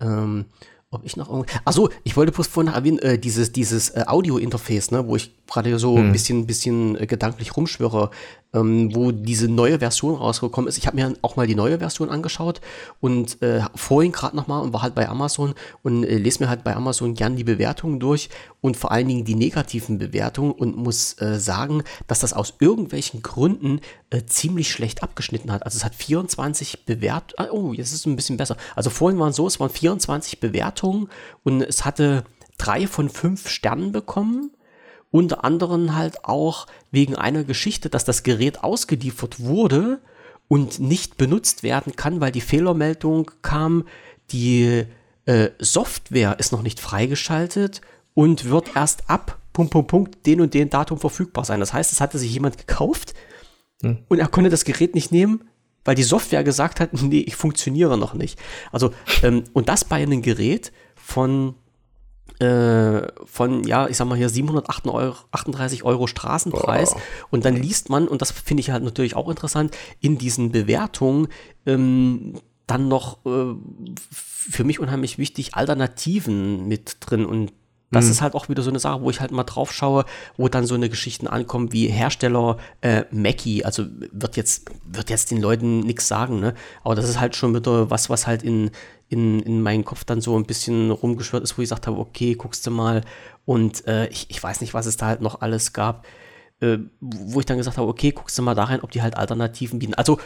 Ähm, ob ich noch irgendwie. Achso, ich wollte bloß vorhin erwähnen, äh, dieses, dieses äh, Audio-Interface, ne, wo ich gerade so hm. ein bisschen, bisschen äh, gedanklich rumschwöre ähm, wo diese neue Version rausgekommen ist. Ich habe mir auch mal die neue Version angeschaut und äh, vorhin gerade nochmal und war halt bei Amazon und äh, lese mir halt bei Amazon gern die Bewertungen durch und vor allen Dingen die negativen Bewertungen und muss äh, sagen, dass das aus irgendwelchen Gründen äh, ziemlich schlecht abgeschnitten hat. Also es hat 24 Bewertungen. Ah, oh, jetzt ist es ein bisschen besser. Also vorhin waren so, es waren 24 Bewertungen und es hatte drei von fünf Sternen bekommen unter anderem halt auch wegen einer Geschichte, dass das Gerät ausgeliefert wurde und nicht benutzt werden kann, weil die Fehlermeldung kam, die äh, Software ist noch nicht freigeschaltet und wird erst ab Punkt, Punkt, Punkt, den und den Datum verfügbar sein. Das heißt, es hatte sich jemand gekauft hm. und er konnte das Gerät nicht nehmen, weil die Software gesagt hat, nee, ich funktioniere noch nicht. Also, ähm, und das bei einem Gerät von von, ja, ich sag mal hier 738 Euro, Euro Straßenpreis. Boah. Und dann liest man, und das finde ich halt natürlich auch interessant, in diesen Bewertungen ähm, dann noch äh, für mich unheimlich wichtig Alternativen mit drin. Und das mhm. ist halt auch wieder so eine Sache, wo ich halt mal drauf schaue, wo dann so eine Geschichten ankommen wie Hersteller äh, Mackie. Also wird jetzt, wird jetzt den Leuten nichts sagen, ne? Aber das ist halt schon wieder was, was halt in, in, in meinen Kopf dann so ein bisschen rumgeschwört ist, wo ich gesagt habe, okay, guckst du mal. Und äh, ich, ich weiß nicht, was es da halt noch alles gab. Äh, wo ich dann gesagt habe, okay, guckst du mal da rein, ob die halt Alternativen bieten. Also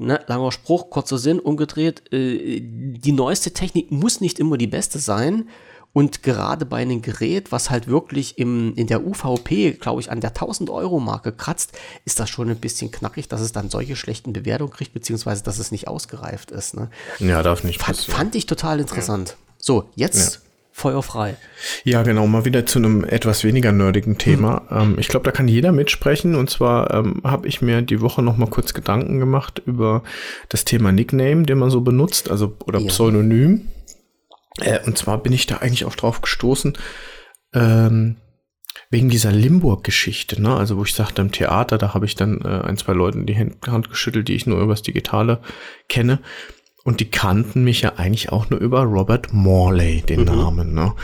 Ne, langer Spruch, kurzer Sinn, umgedreht. Äh, die neueste Technik muss nicht immer die beste sein. Und gerade bei einem Gerät, was halt wirklich im, in der UVP, glaube ich, an der 1000 Euro Marke kratzt, ist das schon ein bisschen knackig, dass es dann solche schlechten Bewertungen kriegt, beziehungsweise dass es nicht ausgereift ist. Ne? Ja, darf nicht fand, fand ich total interessant. Ja. So, jetzt ja. feuerfrei. Ja, genau, mal wieder zu einem etwas weniger nerdigen Thema. Hm. Ähm, ich glaube, da kann jeder mitsprechen. Und zwar ähm, habe ich mir die Woche noch mal kurz Gedanken gemacht über das Thema Nickname, den man so benutzt, also oder ja. Pseudonym. Äh, und zwar bin ich da eigentlich auch drauf gestoßen, ähm, wegen dieser Limburg-Geschichte, ne? Also wo ich sagte, im Theater, da habe ich dann äh, ein, zwei Leuten die Hand geschüttelt, die ich nur übers Digitale kenne. Und die kannten mich ja eigentlich auch nur über Robert Morley, den mhm. Namen, ne?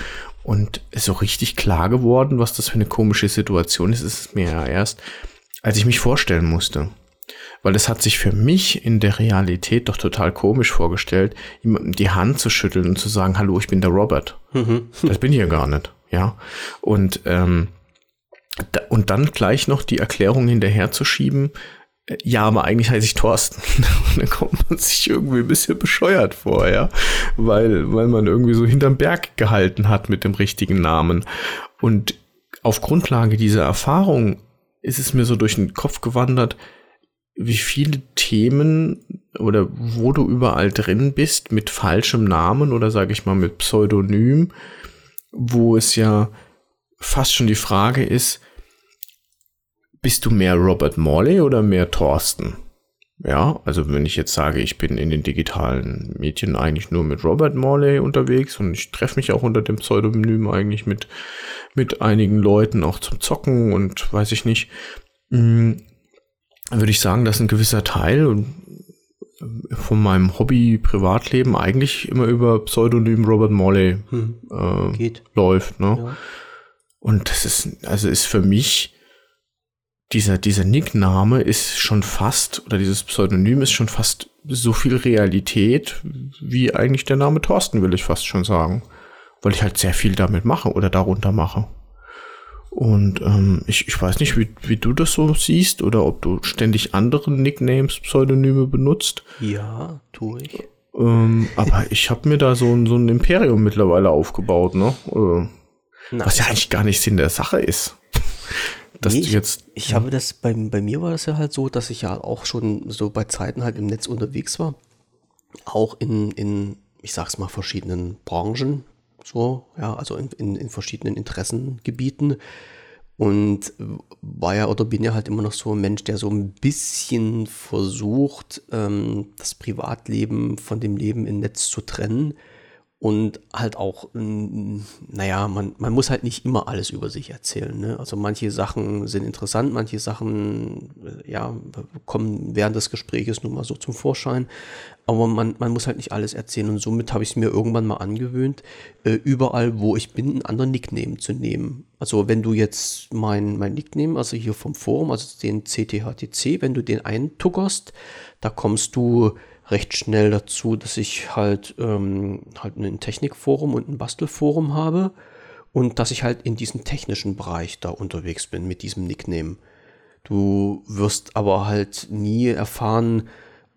Und so richtig klar geworden, was das für eine komische Situation ist, ist es mir ja erst, als ich mich vorstellen musste. Weil es hat sich für mich in der Realität doch total komisch vorgestellt, jemandem die Hand zu schütteln und zu sagen, hallo, ich bin der Robert. Mhm. Das bin ich ja gar nicht. Ja. Und, ähm, da, und dann gleich noch die Erklärung hinterherzuschieben, äh, ja, aber eigentlich heiße ich Thorsten. Und dann kommt man sich irgendwie ein bisschen bescheuert vor, ja. Weil, weil man irgendwie so hinterm Berg gehalten hat mit dem richtigen Namen. Und auf Grundlage dieser Erfahrung ist es mir so durch den Kopf gewandert, wie viele Themen oder wo du überall drin bist mit falschem Namen oder sage ich mal mit Pseudonym, wo es ja fast schon die Frage ist, bist du mehr Robert Morley oder mehr Thorsten? Ja, also wenn ich jetzt sage, ich bin in den digitalen Medien eigentlich nur mit Robert Morley unterwegs und ich treffe mich auch unter dem Pseudonym eigentlich mit, mit einigen Leuten auch zum Zocken und weiß ich nicht, mm, würde ich sagen, dass ein gewisser Teil von meinem Hobby Privatleben eigentlich immer über Pseudonym Robert Morley hm. äh, läuft. Ne? Ja. Und das ist, also ist für mich dieser, dieser Nickname ist schon fast, oder dieses Pseudonym ist schon fast so viel Realität, wie eigentlich der Name Thorsten, will ich fast schon sagen. Weil ich halt sehr viel damit mache oder darunter mache. Und ähm, ich, ich weiß nicht, wie, wie du das so siehst oder ob du ständig andere Nicknames, Pseudonyme benutzt. Ja, tue ich. Ähm, aber ich habe mir da so ein, so ein Imperium mittlerweile aufgebaut, ne? Äh, was ja eigentlich gar nicht Sinn der Sache ist. dass nee, du jetzt. Ich, ich habe das, bei, bei mir war das ja halt so, dass ich ja auch schon so bei Zeiten halt im Netz unterwegs war. Auch in, in ich sag's mal, verschiedenen Branchen, so, ja, also in, in, in verschiedenen Interessengebieten. Und war ja oder bin ja halt immer noch so ein Mensch, der so ein bisschen versucht, ähm, das Privatleben von dem Leben im Netz zu trennen und halt auch, naja, man, man muss halt nicht immer alles über sich erzählen. Ne? Also manche Sachen sind interessant, manche Sachen, äh, ja, kommen während des Gespräches nun mal so zum Vorschein. Aber man, man muss halt nicht alles erzählen und somit habe ich es mir irgendwann mal angewöhnt, äh, überall, wo ich bin, einen anderen Nickname zu nehmen. Also wenn du jetzt mein, mein Nickname, also hier vom Forum, also den CTHTC, wenn du den eintuckerst, da kommst du recht schnell dazu, dass ich halt, ähm, halt ein Technikforum und ein Bastelforum habe und dass ich halt in diesem technischen Bereich da unterwegs bin mit diesem Nickname. Du wirst aber halt nie erfahren,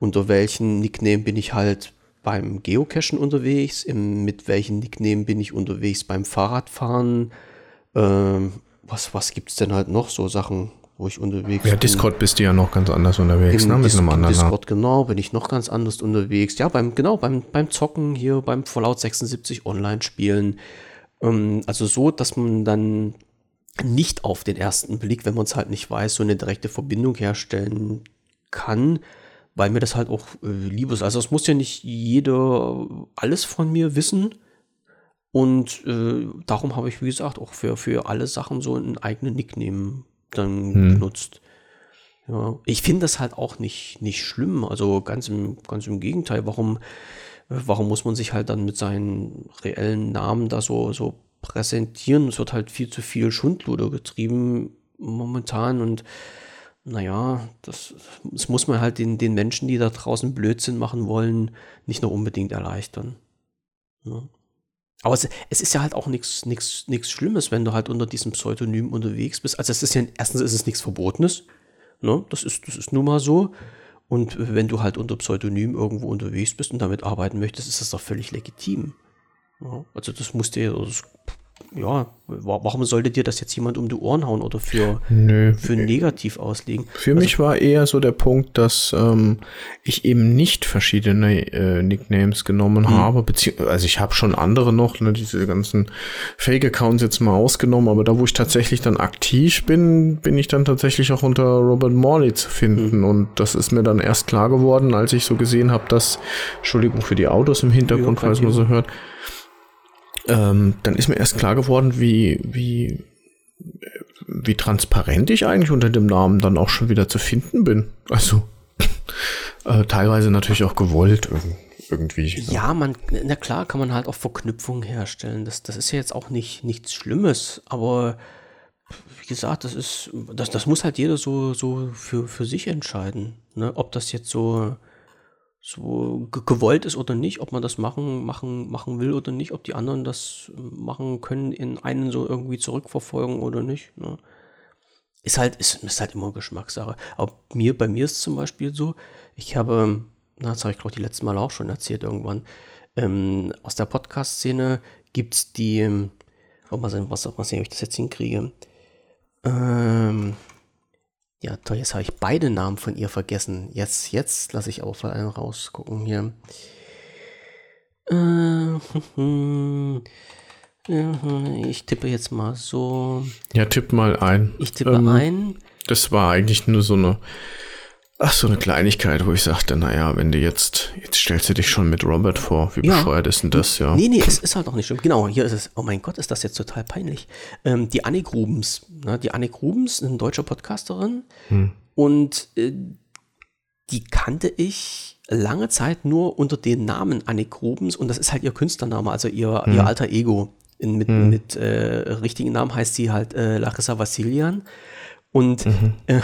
unter welchen Nickname bin ich halt beim Geocachen unterwegs, im, mit welchen Nickname bin ich unterwegs beim Fahrradfahren. Ähm, was was gibt es denn halt noch so Sachen? wo ich unterwegs ja, bin. Ja, Discord bist du ja noch ganz anders unterwegs, ne? Mit Dis einem anderen. Discord, genau, bin ich noch ganz anders unterwegs. Ja, beim, genau, beim, beim Zocken hier, beim Fallout 76 Online-Spielen. Ähm, also so, dass man dann nicht auf den ersten Blick, wenn man es halt nicht weiß, so eine direkte Verbindung herstellen kann, weil mir das halt auch äh, lieb ist. Also es muss ja nicht jeder alles von mir wissen, Und äh, darum habe ich, wie gesagt, auch für, für alle Sachen so einen eigenen Nickname dann hm. benutzt. Ja, ich finde das halt auch nicht, nicht schlimm. Also ganz im, ganz im Gegenteil. Warum, warum muss man sich halt dann mit seinen reellen Namen da so, so präsentieren? Es wird halt viel zu viel Schundluder getrieben momentan und naja, das, das muss man halt den, den Menschen, die da draußen Blödsinn machen wollen, nicht nur unbedingt erleichtern. Ja. Aber es, es, ist ja halt auch nichts Schlimmes, wenn du halt unter diesem Pseudonym unterwegs bist. Also es ist ja, erstens ist es nichts Verbotenes. Ne? Das, ist, das ist nun mal so. Und wenn du halt unter Pseudonym irgendwo unterwegs bist und damit arbeiten möchtest, ist das doch völlig legitim. Ja? Also das musst du das ja, warum sollte dir das jetzt jemand um die Ohren hauen oder für, Nö. für negativ auslegen? Für also, mich war eher so der Punkt, dass ähm, ich eben nicht verschiedene äh, Nicknames genommen hm. habe, beziehungsweise also ich habe schon andere noch, ne, diese ganzen Fake-Accounts jetzt mal ausgenommen, aber da, wo ich tatsächlich dann aktiv bin, bin ich dann tatsächlich auch unter Robert Morley zu finden hm. und das ist mir dann erst klar geworden, als ich so gesehen habe, dass, Entschuldigung für die Autos im Hintergrund, falls man so hört, ähm, dann ist mir erst klar geworden, wie, wie, wie transparent ich eigentlich unter dem Namen dann auch schon wieder zu finden bin. Also äh, teilweise natürlich auch gewollt irgendwie. Ja, man, na klar, kann man halt auch Verknüpfungen herstellen. Das, das ist ja jetzt auch nicht nichts Schlimmes, aber wie gesagt, das ist, das, das muss halt jeder so, so für, für sich entscheiden. Ne? Ob das jetzt so so gewollt ist oder nicht, ob man das machen, machen, machen will oder nicht, ob die anderen das machen können, in einen so irgendwie zurückverfolgen oder nicht. Ne? Ist halt, ist, ist halt immer Geschmackssache. Aber mir, bei mir ist zum Beispiel so, ich habe, na, das habe ich glaube die letzten Mal auch schon erzählt irgendwann, ähm, aus der Podcast-Szene gibt es die, ähm, mal sehen, was, mal sehen, ob ich das jetzt hinkriege. Ähm, ja, toll, jetzt habe ich beide Namen von ihr vergessen. Jetzt, jetzt lasse ich auch einen rausgucken hier. Äh, ich tippe jetzt mal so. Ja, tipp mal ein. Ich tippe ähm, ein. Das war eigentlich nur so eine Ach, so eine Kleinigkeit, wo ich sagte, naja, wenn du jetzt, jetzt stellst du dich schon mit Robert vor, wie ja. bescheuert ist denn das, ja? Nee, nee, es ist halt auch nicht schlimm. Genau, hier ist es, oh mein Gott, ist das jetzt total peinlich. Ähm, die Annik Rubens, ne? die Annik Rubens, eine deutsche Podcasterin hm. und äh, die kannte ich lange Zeit nur unter dem Namen Annik Rubens und das ist halt ihr Künstlername, also ihr, hm. ihr alter Ego. In, mit hm. mit äh, richtigen Namen heißt sie halt äh, Larissa Vassilian und mhm. äh,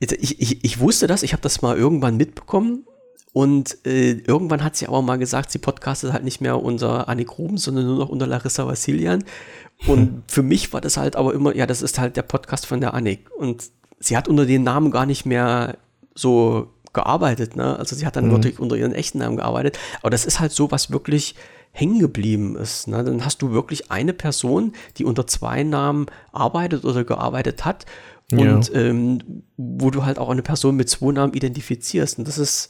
ich, ich, ich wusste das, ich habe das mal irgendwann mitbekommen und äh, irgendwann hat sie aber mal gesagt, sie podcastet halt nicht mehr unter Annik Ruben, sondern nur noch unter Larissa Vassilian. Und hm. für mich war das halt aber immer, ja, das ist halt der Podcast von der Annik. Und sie hat unter den Namen gar nicht mehr so gearbeitet, ne? Also sie hat dann mhm. wirklich unter ihren echten Namen gearbeitet. Aber das ist halt so, was wirklich hängen geblieben ist. Ne? Dann hast du wirklich eine Person, die unter zwei Namen arbeitet oder gearbeitet hat und ja. ähm, wo du halt auch eine Person mit zwei Namen identifizierst. Und das ist,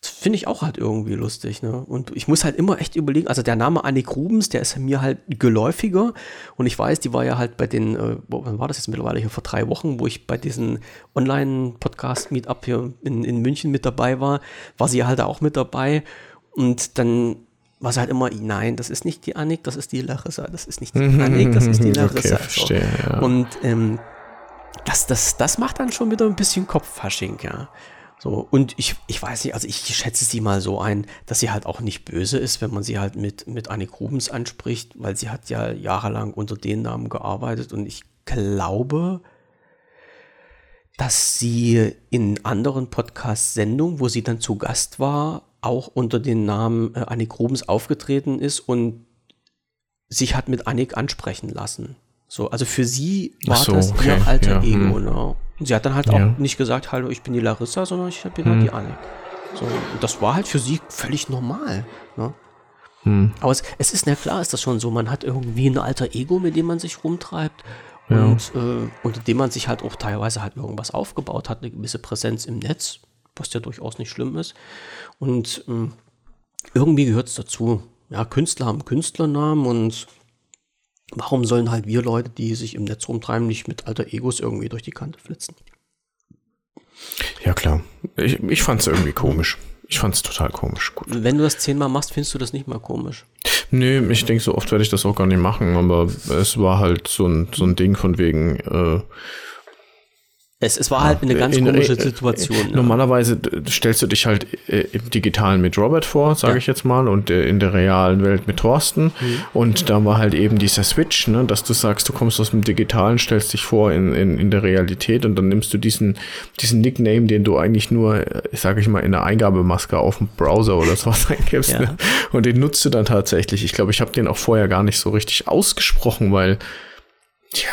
finde ich auch halt irgendwie lustig. Ne? Und ich muss halt immer echt überlegen, also der Name Annik Rubens, der ist mir halt geläufiger. Und ich weiß, die war ja halt bei den, äh, wann war das jetzt mittlerweile hier vor drei Wochen, wo ich bei diesem Online-Podcast-Meetup hier in, in München mit dabei war, war sie halt auch mit dabei. Und dann war es halt immer, nein, das ist nicht die Annik, das ist die Larissa, das ist nicht die Annik, das ist die Larissa. Okay, verstehe, ja. Und ähm, das, das, das macht dann schon wieder ein bisschen Kopffasching, ja. So, und ich, ich weiß nicht, also ich schätze sie mal so ein, dass sie halt auch nicht böse ist, wenn man sie halt mit, mit Annik Rubens anspricht, weil sie hat ja jahrelang unter den Namen gearbeitet und ich glaube, dass sie in anderen Podcast-Sendungen, wo sie dann zu Gast war, auch unter dem Namen äh, Annik Rubens aufgetreten ist und sich hat mit Annik ansprechen lassen. So, also für sie war so, das okay. ihr alter ja, Ego, hm. ne? Und sie hat dann halt ja. auch nicht gesagt, hallo, ich bin die Larissa, sondern ich bin hm. halt die Annik. So, und das war halt für sie völlig normal, ne? Hm. Aber es, es ist, na klar, ist das schon so, man hat irgendwie ein alter Ego, mit dem man sich rumtreibt ja. und äh, unter dem man sich halt auch teilweise halt irgendwas aufgebaut hat, eine gewisse Präsenz im Netz, was ja durchaus nicht schlimm ist. Und äh, irgendwie gehört es dazu. Ja, Künstler haben Künstlernamen und Warum sollen halt wir Leute, die sich im Netz rumtreiben, nicht mit alter Egos irgendwie durch die Kante flitzen? Ja, klar. Ich, ich fand es irgendwie komisch. Ich fand es total komisch. Gut. Wenn du das zehnmal machst, findest du das nicht mal komisch. Nee, ich denke, so oft werde ich das auch gar nicht machen, aber es war halt so ein, so ein Ding von wegen, äh, es, es war halt eine ganz in, komische Situation. In, normalerweise stellst du dich halt äh, im Digitalen mit Robert vor, sage ja. ich jetzt mal, und äh, in der realen Welt mit Thorsten. Mhm. Und da war halt eben dieser Switch, ne, dass du sagst, du kommst aus dem Digitalen, stellst dich vor in, in, in der Realität und dann nimmst du diesen, diesen Nickname, den du eigentlich nur, äh, sage ich mal, in der Eingabemaske auf dem Browser oder sowas eingibst. Ja. Ne? Und den nutzt du dann tatsächlich. Ich glaube, ich habe den auch vorher gar nicht so richtig ausgesprochen, weil, ja,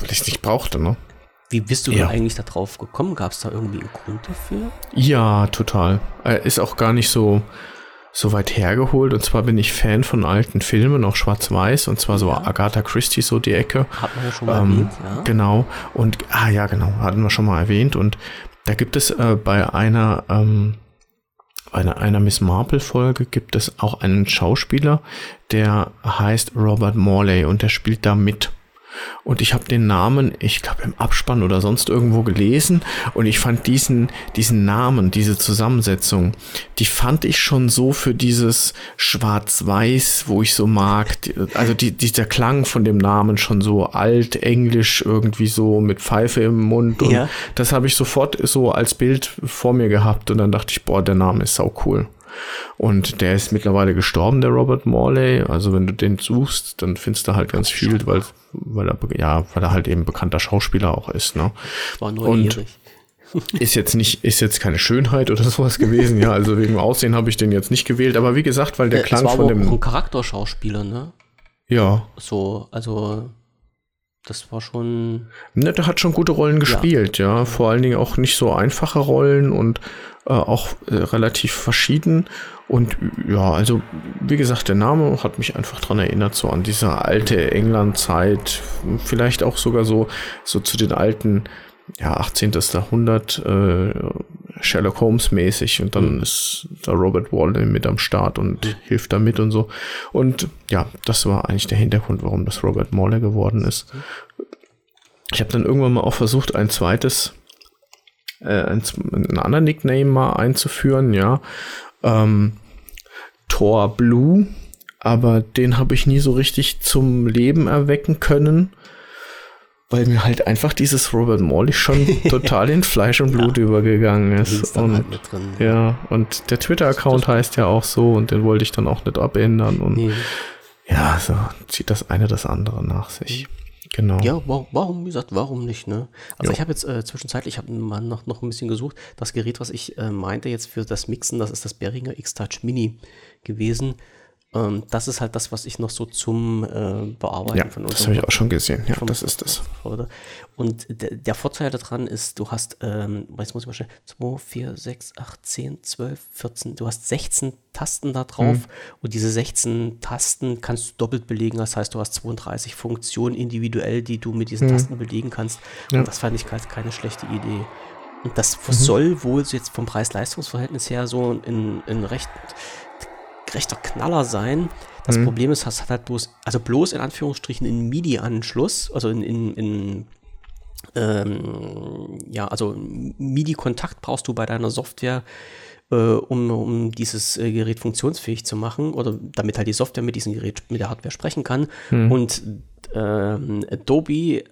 weil ich es nicht brauchte, ne? Wie bist du ja. eigentlich darauf gekommen? Gab es da irgendwie einen Grund dafür? Ja, total. Ist auch gar nicht so, so weit hergeholt. Und zwar bin ich Fan von alten Filmen, auch schwarz-weiß. Und zwar so ja. Agatha Christie, so die Ecke. Hat man ja schon mal ähm, erwähnt, ja. Genau. Und, ah ja, genau, hatten wir schon mal erwähnt. Und da gibt es äh, bei einer, ähm, einer, einer Miss Marple-Folge gibt es auch einen Schauspieler, der heißt Robert Morley und der spielt da mit. Und ich habe den Namen, ich glaube im Abspann oder sonst irgendwo gelesen und ich fand diesen, diesen Namen, diese Zusammensetzung, die fand ich schon so für dieses Schwarz-Weiß, wo ich so mag. Also die, dieser Klang von dem Namen schon so alt, englisch, irgendwie so mit Pfeife im Mund. Und ja. das habe ich sofort so als Bild vor mir gehabt und dann dachte ich, boah, der Name ist sau cool. Und der ist mittlerweile gestorben, der Robert Morley. Also wenn du den suchst, dann findest du halt ganz viel, weil, weil er, ja, weil er halt eben bekannter Schauspieler auch ist, ne? War neugierig. Und ist jetzt nicht, ist jetzt keine Schönheit oder sowas gewesen, ja. Also wegen Aussehen habe ich den jetzt nicht gewählt. Aber wie gesagt, weil der ja, Klang von dem. Auch ein Charakterschauspieler, ne? Ja. So, also das war schon. Ne, der hat schon gute Rollen gespielt, ja. ja. Vor allen Dingen auch nicht so einfache Rollen und äh, auch äh, relativ verschieden. Und ja, also wie gesagt, der Name hat mich einfach dran erinnert, so an diese alte England-Zeit, vielleicht auch sogar so, so zu den alten, ja, 18. Jahrhundert, äh, Sherlock Holmes mäßig und dann mhm. ist da Robert Walden mit am Start und mhm. hilft da mit und so. Und ja, das war eigentlich der Hintergrund, warum das Robert Morley geworden ist. Ich habe dann irgendwann mal auch versucht, ein zweites äh, einen anderen Nickname mal einzuführen, ja. Ähm, Thor Blue, aber den habe ich nie so richtig zum Leben erwecken können, weil mir halt einfach dieses Robert Morley schon total in Fleisch und Blut ja. übergegangen ist. Und, halt drin, ja. und der Twitter-Account heißt ja auch so und den wollte ich dann auch nicht abändern und nee. ja, so zieht das eine das andere nach sich. Genau. Ja, warum, wie gesagt, warum nicht, ne? Also jo. ich habe jetzt äh, zwischenzeitlich, ich habe mal noch, noch ein bisschen gesucht, das Gerät, was ich äh, meinte jetzt für das Mixen, das ist das Behringer X-Touch Mini gewesen. Ähm, das ist halt das, was ich noch so zum äh, Bearbeiten ja, von uns. Das habe ich auch schon gesehen, ja, das ist das. Und der Vorteil daran ist, du hast, ähm, jetzt muss ich mal schnell, 2, 4, 6, 8, 10, 12, 14, du hast 16 Tasten da drauf mhm. und diese 16 Tasten kannst du doppelt belegen, das heißt, du hast 32 Funktionen individuell, die du mit diesen mhm. Tasten belegen kannst. Ja. Und das fand ich halt keine schlechte Idee. Und das mhm. soll wohl jetzt vom Preis-Leistungs-Verhältnis her so ein, ein recht rechter Knaller sein. Das mhm. Problem ist, es hat halt bloß, also bloß in Anführungsstrichen in MIDI-Anschluss, also in, in, in ähm, ja, also MIDI-Kontakt brauchst du bei deiner Software, äh, um, um dieses äh, Gerät funktionsfähig zu machen oder damit halt die Software mit diesem Gerät, mit der Hardware sprechen kann. Mhm. Und ähm, Adobe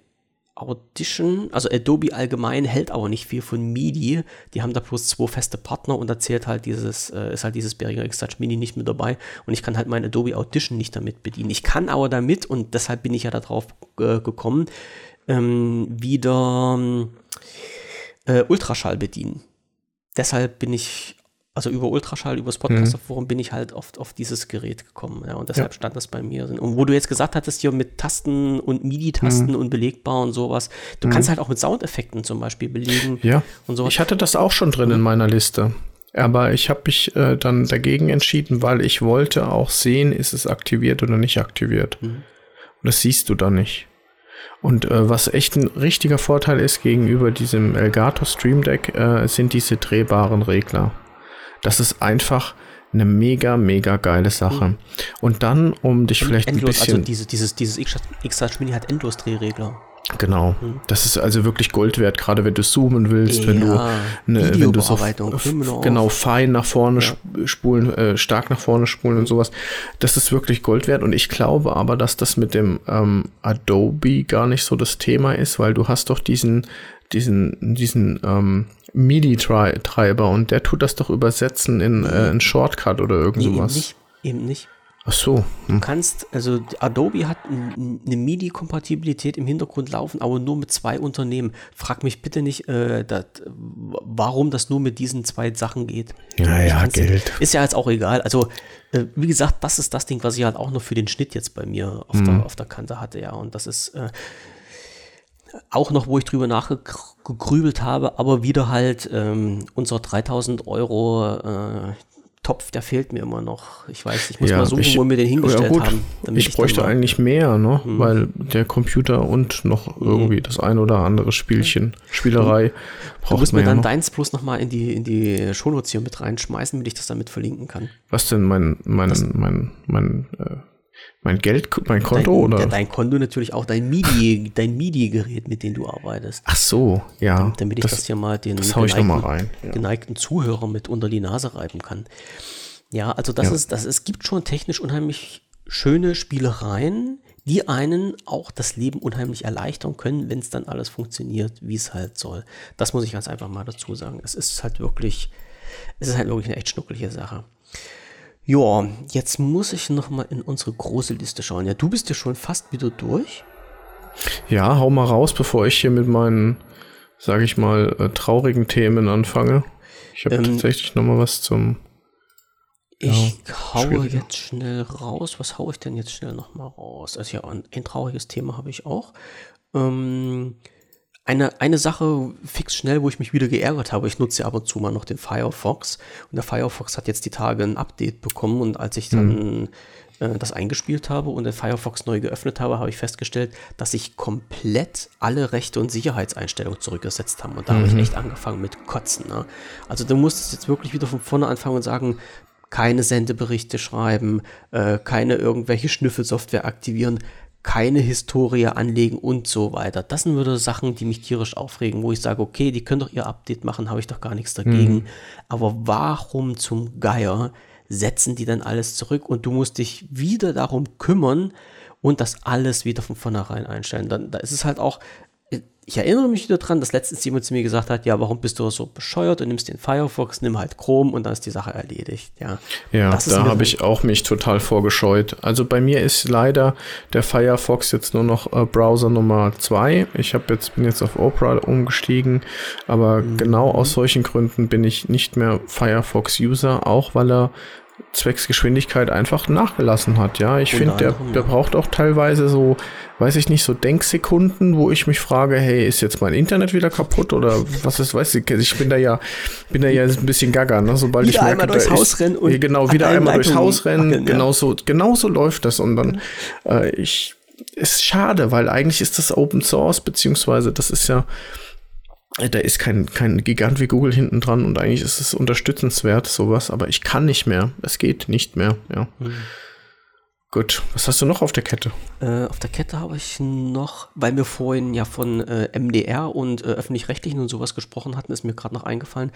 Audition, also Adobe allgemein hält aber nicht viel von MIDI. Die haben da bloß zwei feste Partner und da zählt halt dieses, äh, ist halt dieses Behringer X-Touch Mini nicht mit dabei und ich kann halt mein Adobe Audition nicht damit bedienen. Ich kann aber damit, und deshalb bin ich ja darauf äh, gekommen, ähm, wieder äh, Ultraschall bedienen. Deshalb bin ich also über Ultraschall, über das Podcaster-Forum mhm. bin ich halt oft auf dieses Gerät gekommen. Ja, und deshalb ja. stand das bei mir. Und wo du jetzt gesagt hattest, hier mit Tasten und MIDI-Tasten mhm. und belegbar und sowas, du mhm. kannst halt auch mit Soundeffekten zum Beispiel belegen. Ja. Und sowas. Ich hatte das auch schon drin in mhm. meiner Liste. Aber ich habe mich äh, dann dagegen entschieden, weil ich wollte auch sehen, ist es aktiviert oder nicht aktiviert. Mhm. Und das siehst du da nicht. Und äh, was echt ein richtiger Vorteil ist gegenüber diesem Elgato Stream Deck, äh, sind diese drehbaren Regler. Das ist einfach eine mega, mega geile Sache. Mhm. Und dann, um dich vielleicht endlos, ein bisschen. Also diese, dieses, dieses X-Touch Mini hat endlos Drehregler. Genau. Hm. Das ist also wirklich Gold wert, gerade wenn du zoomen willst, ja, wenn du ne, wenn du so genau fein nach vorne ja. spulen, äh, stark nach vorne spulen und sowas. Das ist wirklich Gold wert. Und ich glaube aber, dass das mit dem ähm, Adobe gar nicht so das Thema ist, weil du hast doch diesen diesen diesen ähm, MIDI-Treiber und der tut das doch übersetzen in äh, einen Shortcut oder irgend nee, sowas. Eben nicht. Eben nicht. Ach so. Hm. Du kannst, also Adobe hat eine MIDI-Kompatibilität im Hintergrund laufen, aber nur mit zwei Unternehmen. Frag mich bitte nicht, äh, dat, warum das nur mit diesen zwei Sachen geht. Ja, ja, Geld. Ist ja jetzt auch egal. Also, äh, wie gesagt, das ist das Ding, was ich halt auch noch für den Schnitt jetzt bei mir auf, hm. der, auf der Kante hatte, ja. Und das ist äh, auch noch, wo ich drüber nachgegrübelt habe, aber wieder halt ähm, unser 3000 Euro äh, Topf, der fehlt mir immer noch. Ich weiß, ich muss ja, mal suchen, ich, wo wir den hingestellt ja gut, haben. ich, ich bräuchte eigentlich mehr, ne? Hm. weil der Computer und noch hm. irgendwie das ein oder andere Spielchen, Spielerei braucht Du musst mir dann noch. deins bloß nochmal in die, in die Shownotes hier mit reinschmeißen, damit ich das damit verlinken kann. Was denn, mein, mein, mein, mein, mein äh, mein Geld, mein Konto dein, oder? Dein Konto natürlich auch dein MIDI, dein MIDI-Gerät, mit dem du arbeitest. Ach so, ja. Damit, damit ich das, das hier mal den geneigten, mal rein, ja. geneigten Zuhörer mit unter die Nase reiben kann. Ja, also das ja. ist, das, es gibt schon technisch unheimlich schöne Spielereien, die einen auch das Leben unheimlich erleichtern können, wenn es dann alles funktioniert, wie es halt soll. Das muss ich ganz einfach mal dazu sagen. Es ist halt wirklich, es ist halt wirklich eine echt schnuckelige Sache. Ja, jetzt muss ich noch mal in unsere große Liste schauen. Ja, du bist ja schon fast wieder durch. Ja, hau mal raus, bevor ich hier mit meinen, sage ich mal, äh, traurigen Themen anfange. Ich habe ähm, tatsächlich noch mal was zum. Ich ja, haue jetzt schnell raus. Was haue ich denn jetzt schnell noch mal raus? Also ja, ein, ein trauriges Thema habe ich auch. Ähm, eine, eine Sache fix schnell, wo ich mich wieder geärgert habe, ich nutze ja ab und zu mal noch den Firefox und der Firefox hat jetzt die Tage ein Update bekommen und als ich dann mhm. äh, das eingespielt habe und den Firefox neu geöffnet habe, habe ich festgestellt, dass sich komplett alle Rechte und Sicherheitseinstellungen zurückgesetzt haben und da mhm. habe ich mhm. echt angefangen mit Kotzen. Ne? Also du musst jetzt wirklich wieder von vorne anfangen und sagen, keine Sendeberichte schreiben, äh, keine irgendwelche Schnüffelsoftware aktivieren keine Historie anlegen und so weiter. Das sind wieder Sachen, die mich tierisch aufregen, wo ich sage, okay, die können doch ihr Update machen, habe ich doch gar nichts dagegen. Mhm. Aber warum zum Geier setzen die dann alles zurück und du musst dich wieder darum kümmern und das alles wieder von vornherein einstellen. Dann, da ist es halt auch, ich erinnere mich wieder dran, dass letztens jemand zu mir gesagt hat, ja, warum bist du so bescheuert und nimmst den Firefox, nimm halt Chrome und dann ist die Sache erledigt. Ja, ja da habe ich auch mich total vorgescheut. Also bei mir ist leider der Firefox jetzt nur noch äh, Browser Nummer zwei. Ich habe jetzt bin jetzt auf Opera umgestiegen, aber mhm. genau aus solchen Gründen bin ich nicht mehr Firefox User, auch weil er zwecks Geschwindigkeit einfach nachgelassen hat. Ja, ich finde, der, der braucht auch teilweise so, weiß ich nicht, so Denksekunden, wo ich mich frage, hey, ist jetzt mein Internet wieder kaputt oder was ist, weiß ich, ich bin da ja, bin da ja ein bisschen gaga, ne? sobald wieder ich merke, einmal durchs Haus rennen und genau, wieder einmal durchs Haus rennen, ja. genauso, genauso läuft das und dann, äh, ich, ist schade, weil eigentlich ist das Open Source, beziehungsweise das ist ja, da ist kein, kein Gigant wie Google hinten dran und eigentlich ist es unterstützenswert, sowas, aber ich kann nicht mehr. Es geht nicht mehr, ja. Mhm. Gut, was hast du noch auf der Kette? Äh, auf der Kette habe ich noch, weil wir vorhin ja von äh, MDR und äh, öffentlich-rechtlichen und sowas gesprochen hatten, ist mir gerade noch eingefallen.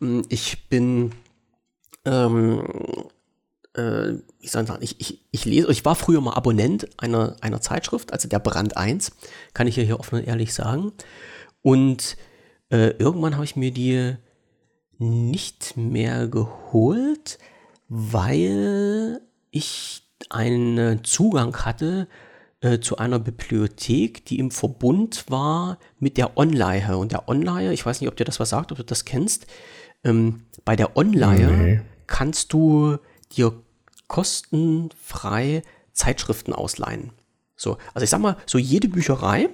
Hm, ich bin, ähm, äh, ich, sag, ich, ich, ich lese, ich war früher mal Abonnent einer, einer Zeitschrift, also der Brand 1, kann ich ja hier offen und ehrlich sagen. Und äh, irgendwann habe ich mir die nicht mehr geholt, weil ich einen Zugang hatte äh, zu einer Bibliothek, die im Verbund war mit der Online. Und der Online, ich weiß nicht, ob dir das was sagt, ob du das kennst. Ähm, bei der Online nee. kannst du dir kostenfrei Zeitschriften ausleihen. So, also ich sag mal, so jede Bücherei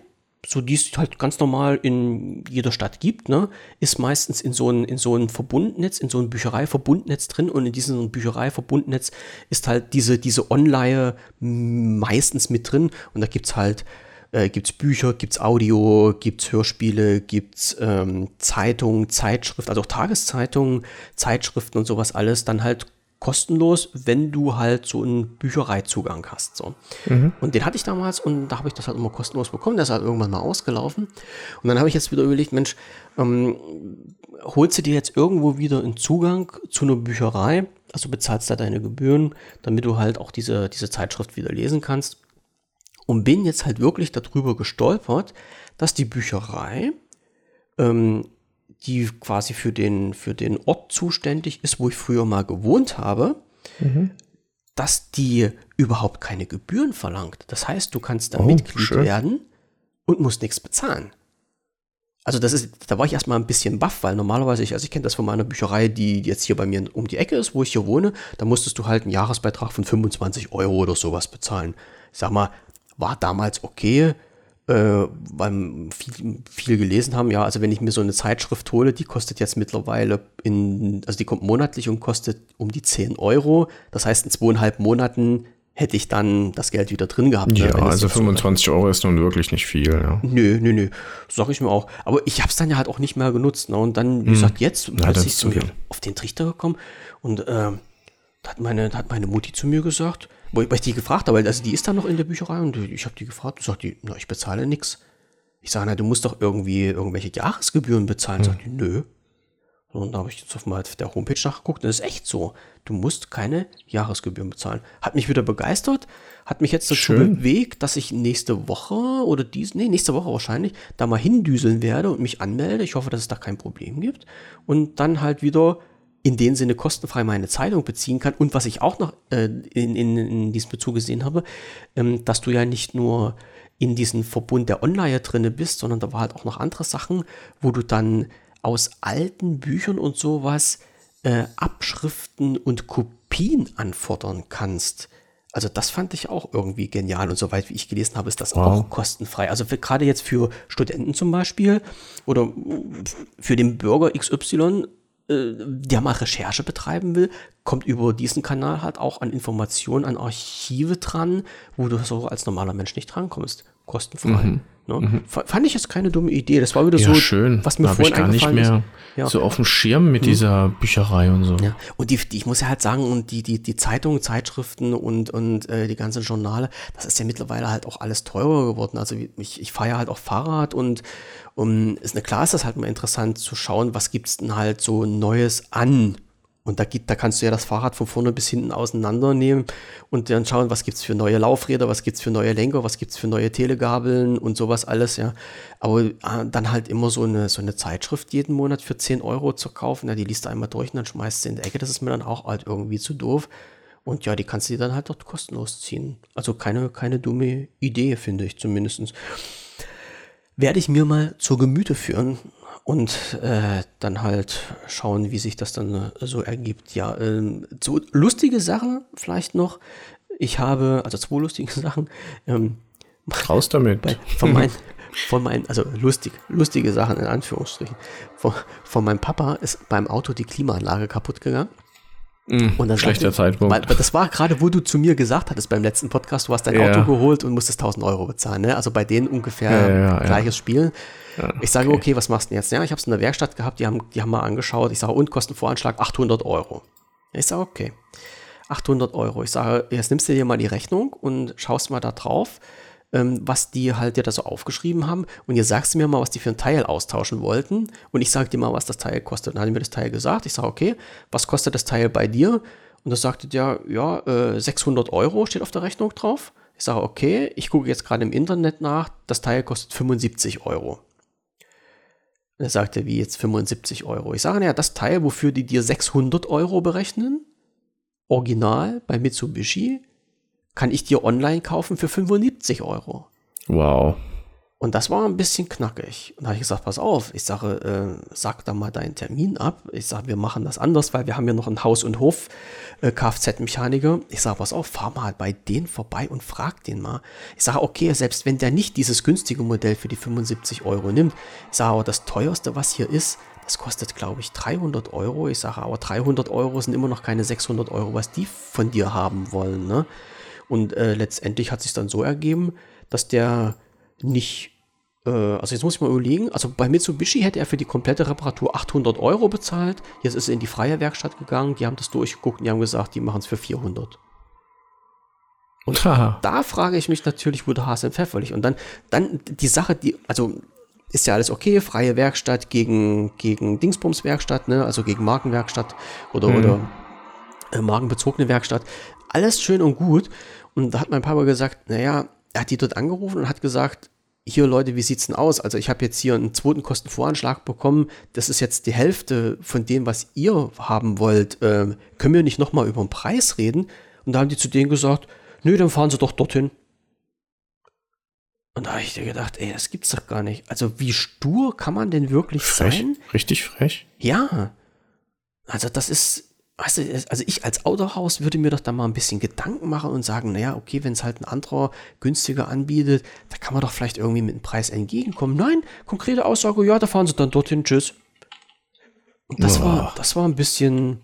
so die es halt ganz normal in jeder Stadt gibt, ne, ist meistens in so ein, in so ein Verbundnetz, in so ein Büchereiverbundnetz drin und in diesem Büchereiverbundnetz ist halt diese, diese Online meistens mit drin und da gibt's halt äh, gibt's Bücher, gibt's Audio, gibt's Hörspiele, gibt's ähm, Zeitungen, Zeitschriften, also auch Tageszeitungen, Zeitschriften und sowas alles, dann halt kostenlos, wenn du halt so einen Büchereizugang hast. So. Mhm. Und den hatte ich damals und da habe ich das halt immer kostenlos bekommen. Der ist halt irgendwann mal ausgelaufen. Und dann habe ich jetzt wieder überlegt, Mensch, ähm, holst du dir jetzt irgendwo wieder einen Zugang zu einer Bücherei, also bezahlst da deine Gebühren, damit du halt auch diese, diese Zeitschrift wieder lesen kannst. Und bin jetzt halt wirklich darüber gestolpert, dass die Bücherei ähm, die quasi für den, für den Ort zuständig ist, wo ich früher mal gewohnt habe, mhm. dass die überhaupt keine Gebühren verlangt. Das heißt, du kannst da oh, Mitglied schön. werden und musst nichts bezahlen. Also das ist, da war ich erstmal ein bisschen baff, weil normalerweise, ich, also ich kenne das von meiner Bücherei, die jetzt hier bei mir um die Ecke ist, wo ich hier wohne, da musstest du halt einen Jahresbeitrag von 25 Euro oder sowas bezahlen. Ich sag mal, war damals okay, äh, weil viel, viel gelesen haben. Ja, also wenn ich mir so eine Zeitschrift hole, die kostet jetzt mittlerweile in, also die kommt monatlich und kostet um die 10 Euro. Das heißt, in zweieinhalb Monaten hätte ich dann das Geld wieder drin gehabt. Ne, ja, also 25 so Euro ist nun wirklich nicht viel. Ja. Nö, nö, nö. Sag ich mir auch. Aber ich habe es dann ja halt auch nicht mehr genutzt. Ne? Und dann, wie hm. gesagt, jetzt ja, plötzlich so auf den Trichter gekommen. Und äh, hat, meine, hat meine Mutti zu mir gesagt, wo ich, weil ich die gefragt habe, also die ist da noch in der Bücherei und ich habe die gefragt und sagt die, na, ich bezahle nichts. Ich sage, na, du musst doch irgendwie irgendwelche Jahresgebühren bezahlen. Hm. Sagt die, nö. Und da habe ich jetzt auf, mal der Homepage nachgeguckt das ist echt so. Du musst keine Jahresgebühren bezahlen. Hat mich wieder begeistert, hat mich jetzt dazu Schön. bewegt, dass ich nächste Woche oder dies, nee, nächste Woche wahrscheinlich, da mal hindüseln werde und mich anmelde. Ich hoffe, dass es da kein Problem gibt. Und dann halt wieder in dem Sinne kostenfrei meine Zeitung beziehen kann. Und was ich auch noch äh, in, in, in diesem Bezug gesehen habe, ähm, dass du ja nicht nur in diesem Verbund der Online drinne bist, sondern da war halt auch noch andere Sachen, wo du dann aus alten Büchern und sowas äh, Abschriften und Kopien anfordern kannst. Also das fand ich auch irgendwie genial und soweit wie ich gelesen habe, ist das wow. auch kostenfrei. Also gerade jetzt für Studenten zum Beispiel oder für den Bürger XY äh, der mal Recherche betreiben will, kommt über diesen Kanal halt auch an Informationen, an Archive dran, wo du so als normaler Mensch nicht drankommst. Kostenfrei. Mhm. Ne? Mhm. Fand ich jetzt keine dumme Idee. Das war wieder ja, so, schön. was mir da vorhin ich gar nicht mehr ja. so auf dem Schirm mit mhm. dieser Bücherei und so. Ja. Und die, die, ich muss ja halt sagen, und die, die, die Zeitungen, Zeitschriften und, und äh, die ganzen Journale, das ist ja mittlerweile halt auch alles teurer geworden. Also ich, ich fahre ja halt auch Fahrrad und um, ist eine klar ist das halt mal interessant zu schauen, was gibt es denn halt so Neues an und da, gibt, da kannst du ja das Fahrrad von vorne bis hinten auseinandernehmen und dann schauen, was gibt es für neue Laufräder, was gibt es für neue Lenker, was gibt es für neue Telegabeln und sowas alles, ja. Aber äh, dann halt immer so eine, so eine Zeitschrift jeden Monat für 10 Euro zu kaufen, ja, die liest du einmal durch und dann schmeißt sie in die Ecke, das ist mir dann auch halt irgendwie zu doof. Und ja, die kannst du dir dann halt dort kostenlos ziehen. Also keine, keine dumme Idee, finde ich zumindest. Werde ich mir mal zur Gemüte führen und äh, dann halt schauen, wie sich das dann äh, so ergibt. Ja, ähm, so lustige Sachen vielleicht noch. Ich habe, also zwei lustige Sachen. Ähm, Raus damit. Bei, von meinen, von meinen, also lustig, lustige Sachen in Anführungsstrichen. Von, von meinem Papa ist beim Auto die Klimaanlage kaputt gegangen. Mm, und dann schlechter sagte, Zeitpunkt. Weil, das war gerade, wo du zu mir gesagt hattest beim letzten Podcast, du hast dein ja. Auto geholt und musstest 1000 Euro bezahlen. Ne? Also bei denen ungefähr ja, ja, gleiches Spiel. ich sage, okay. okay, was machst du denn jetzt? Ja, ich habe es in der Werkstatt gehabt, die haben, die haben mal angeschaut. Ich sage, und Kostenvoranschlag 800 Euro. Ich sage, okay, 800 Euro. Ich sage, jetzt nimmst du dir mal die Rechnung und schaust mal da drauf ähm, was die halt dir da so aufgeschrieben haben. Und ihr sagst mir mal, was die für ein Teil austauschen wollten. Und ich sage dir mal, was das Teil kostet. Dann hat er mir das Teil gesagt. Ich sage, okay, was kostet das Teil bei dir? Und da sagte der, ja, äh, 600 Euro steht auf der Rechnung drauf. Ich sage, okay, ich gucke jetzt gerade im Internet nach, das Teil kostet 75 Euro. Und er sagte, wie jetzt 75 Euro? Ich sage, naja, das Teil, wofür die dir 600 Euro berechnen, original bei Mitsubishi, kann ich dir online kaufen für 75 Euro. Wow. Und das war ein bisschen knackig. Und da habe ich gesagt, pass auf, ich sage, äh, sag da mal deinen Termin ab. Ich sage, wir machen das anders, weil wir haben ja noch ein Haus- und Hof-Kfz-Mechaniker. Äh, ich sage, pass auf, fahr mal bei denen vorbei und frag den mal. Ich sage, okay, selbst wenn der nicht dieses günstige Modell für die 75 Euro nimmt, ich sage, aber das teuerste, was hier ist, das kostet, glaube ich, 300 Euro. Ich sage, aber 300 Euro sind immer noch keine 600 Euro, was die von dir haben wollen, ne? Und äh, letztendlich hat sich dann so ergeben, dass der nicht äh, also jetzt muss ich mal überlegen, also bei Mitsubishi hätte er für die komplette Reparatur 800 Euro bezahlt. Jetzt ist er in die freie Werkstatt gegangen, die haben das durchgeguckt und die haben gesagt, die machen es für 400. Und Aha. da frage ich mich natürlich, wo der Hase im Pfeffer liegt. Und dann, dann die Sache, die, also ist ja alles okay, freie Werkstatt gegen, gegen Dingsbums-Werkstatt, ne? also gegen Markenwerkstatt oder, mhm. oder äh, markenbezogene Werkstatt. Alles schön und gut. Und da hat mein Papa gesagt, naja, er hat die dort angerufen und hat gesagt, hier Leute, wie sieht's denn aus? Also ich habe jetzt hier einen zweiten Kostenvoranschlag bekommen. Das ist jetzt die Hälfte von dem, was ihr haben wollt. Ähm, können wir nicht nochmal über den Preis reden? Und da haben die zu denen gesagt, nö, dann fahren sie doch dorthin. Und da habe ich dir gedacht, ey, das gibt's doch gar nicht. Also wie stur kann man denn wirklich frech, sein? Richtig frech. Ja. Also das ist, weißt du, also ich als Autohaus würde mir doch da mal ein bisschen Gedanken machen und sagen, naja, okay, wenn es halt ein anderer günstiger anbietet, da kann man doch vielleicht irgendwie mit dem Preis entgegenkommen. Nein, konkrete Aussage, ja, da fahren sie dann dorthin, tschüss. Und das war, das war ein bisschen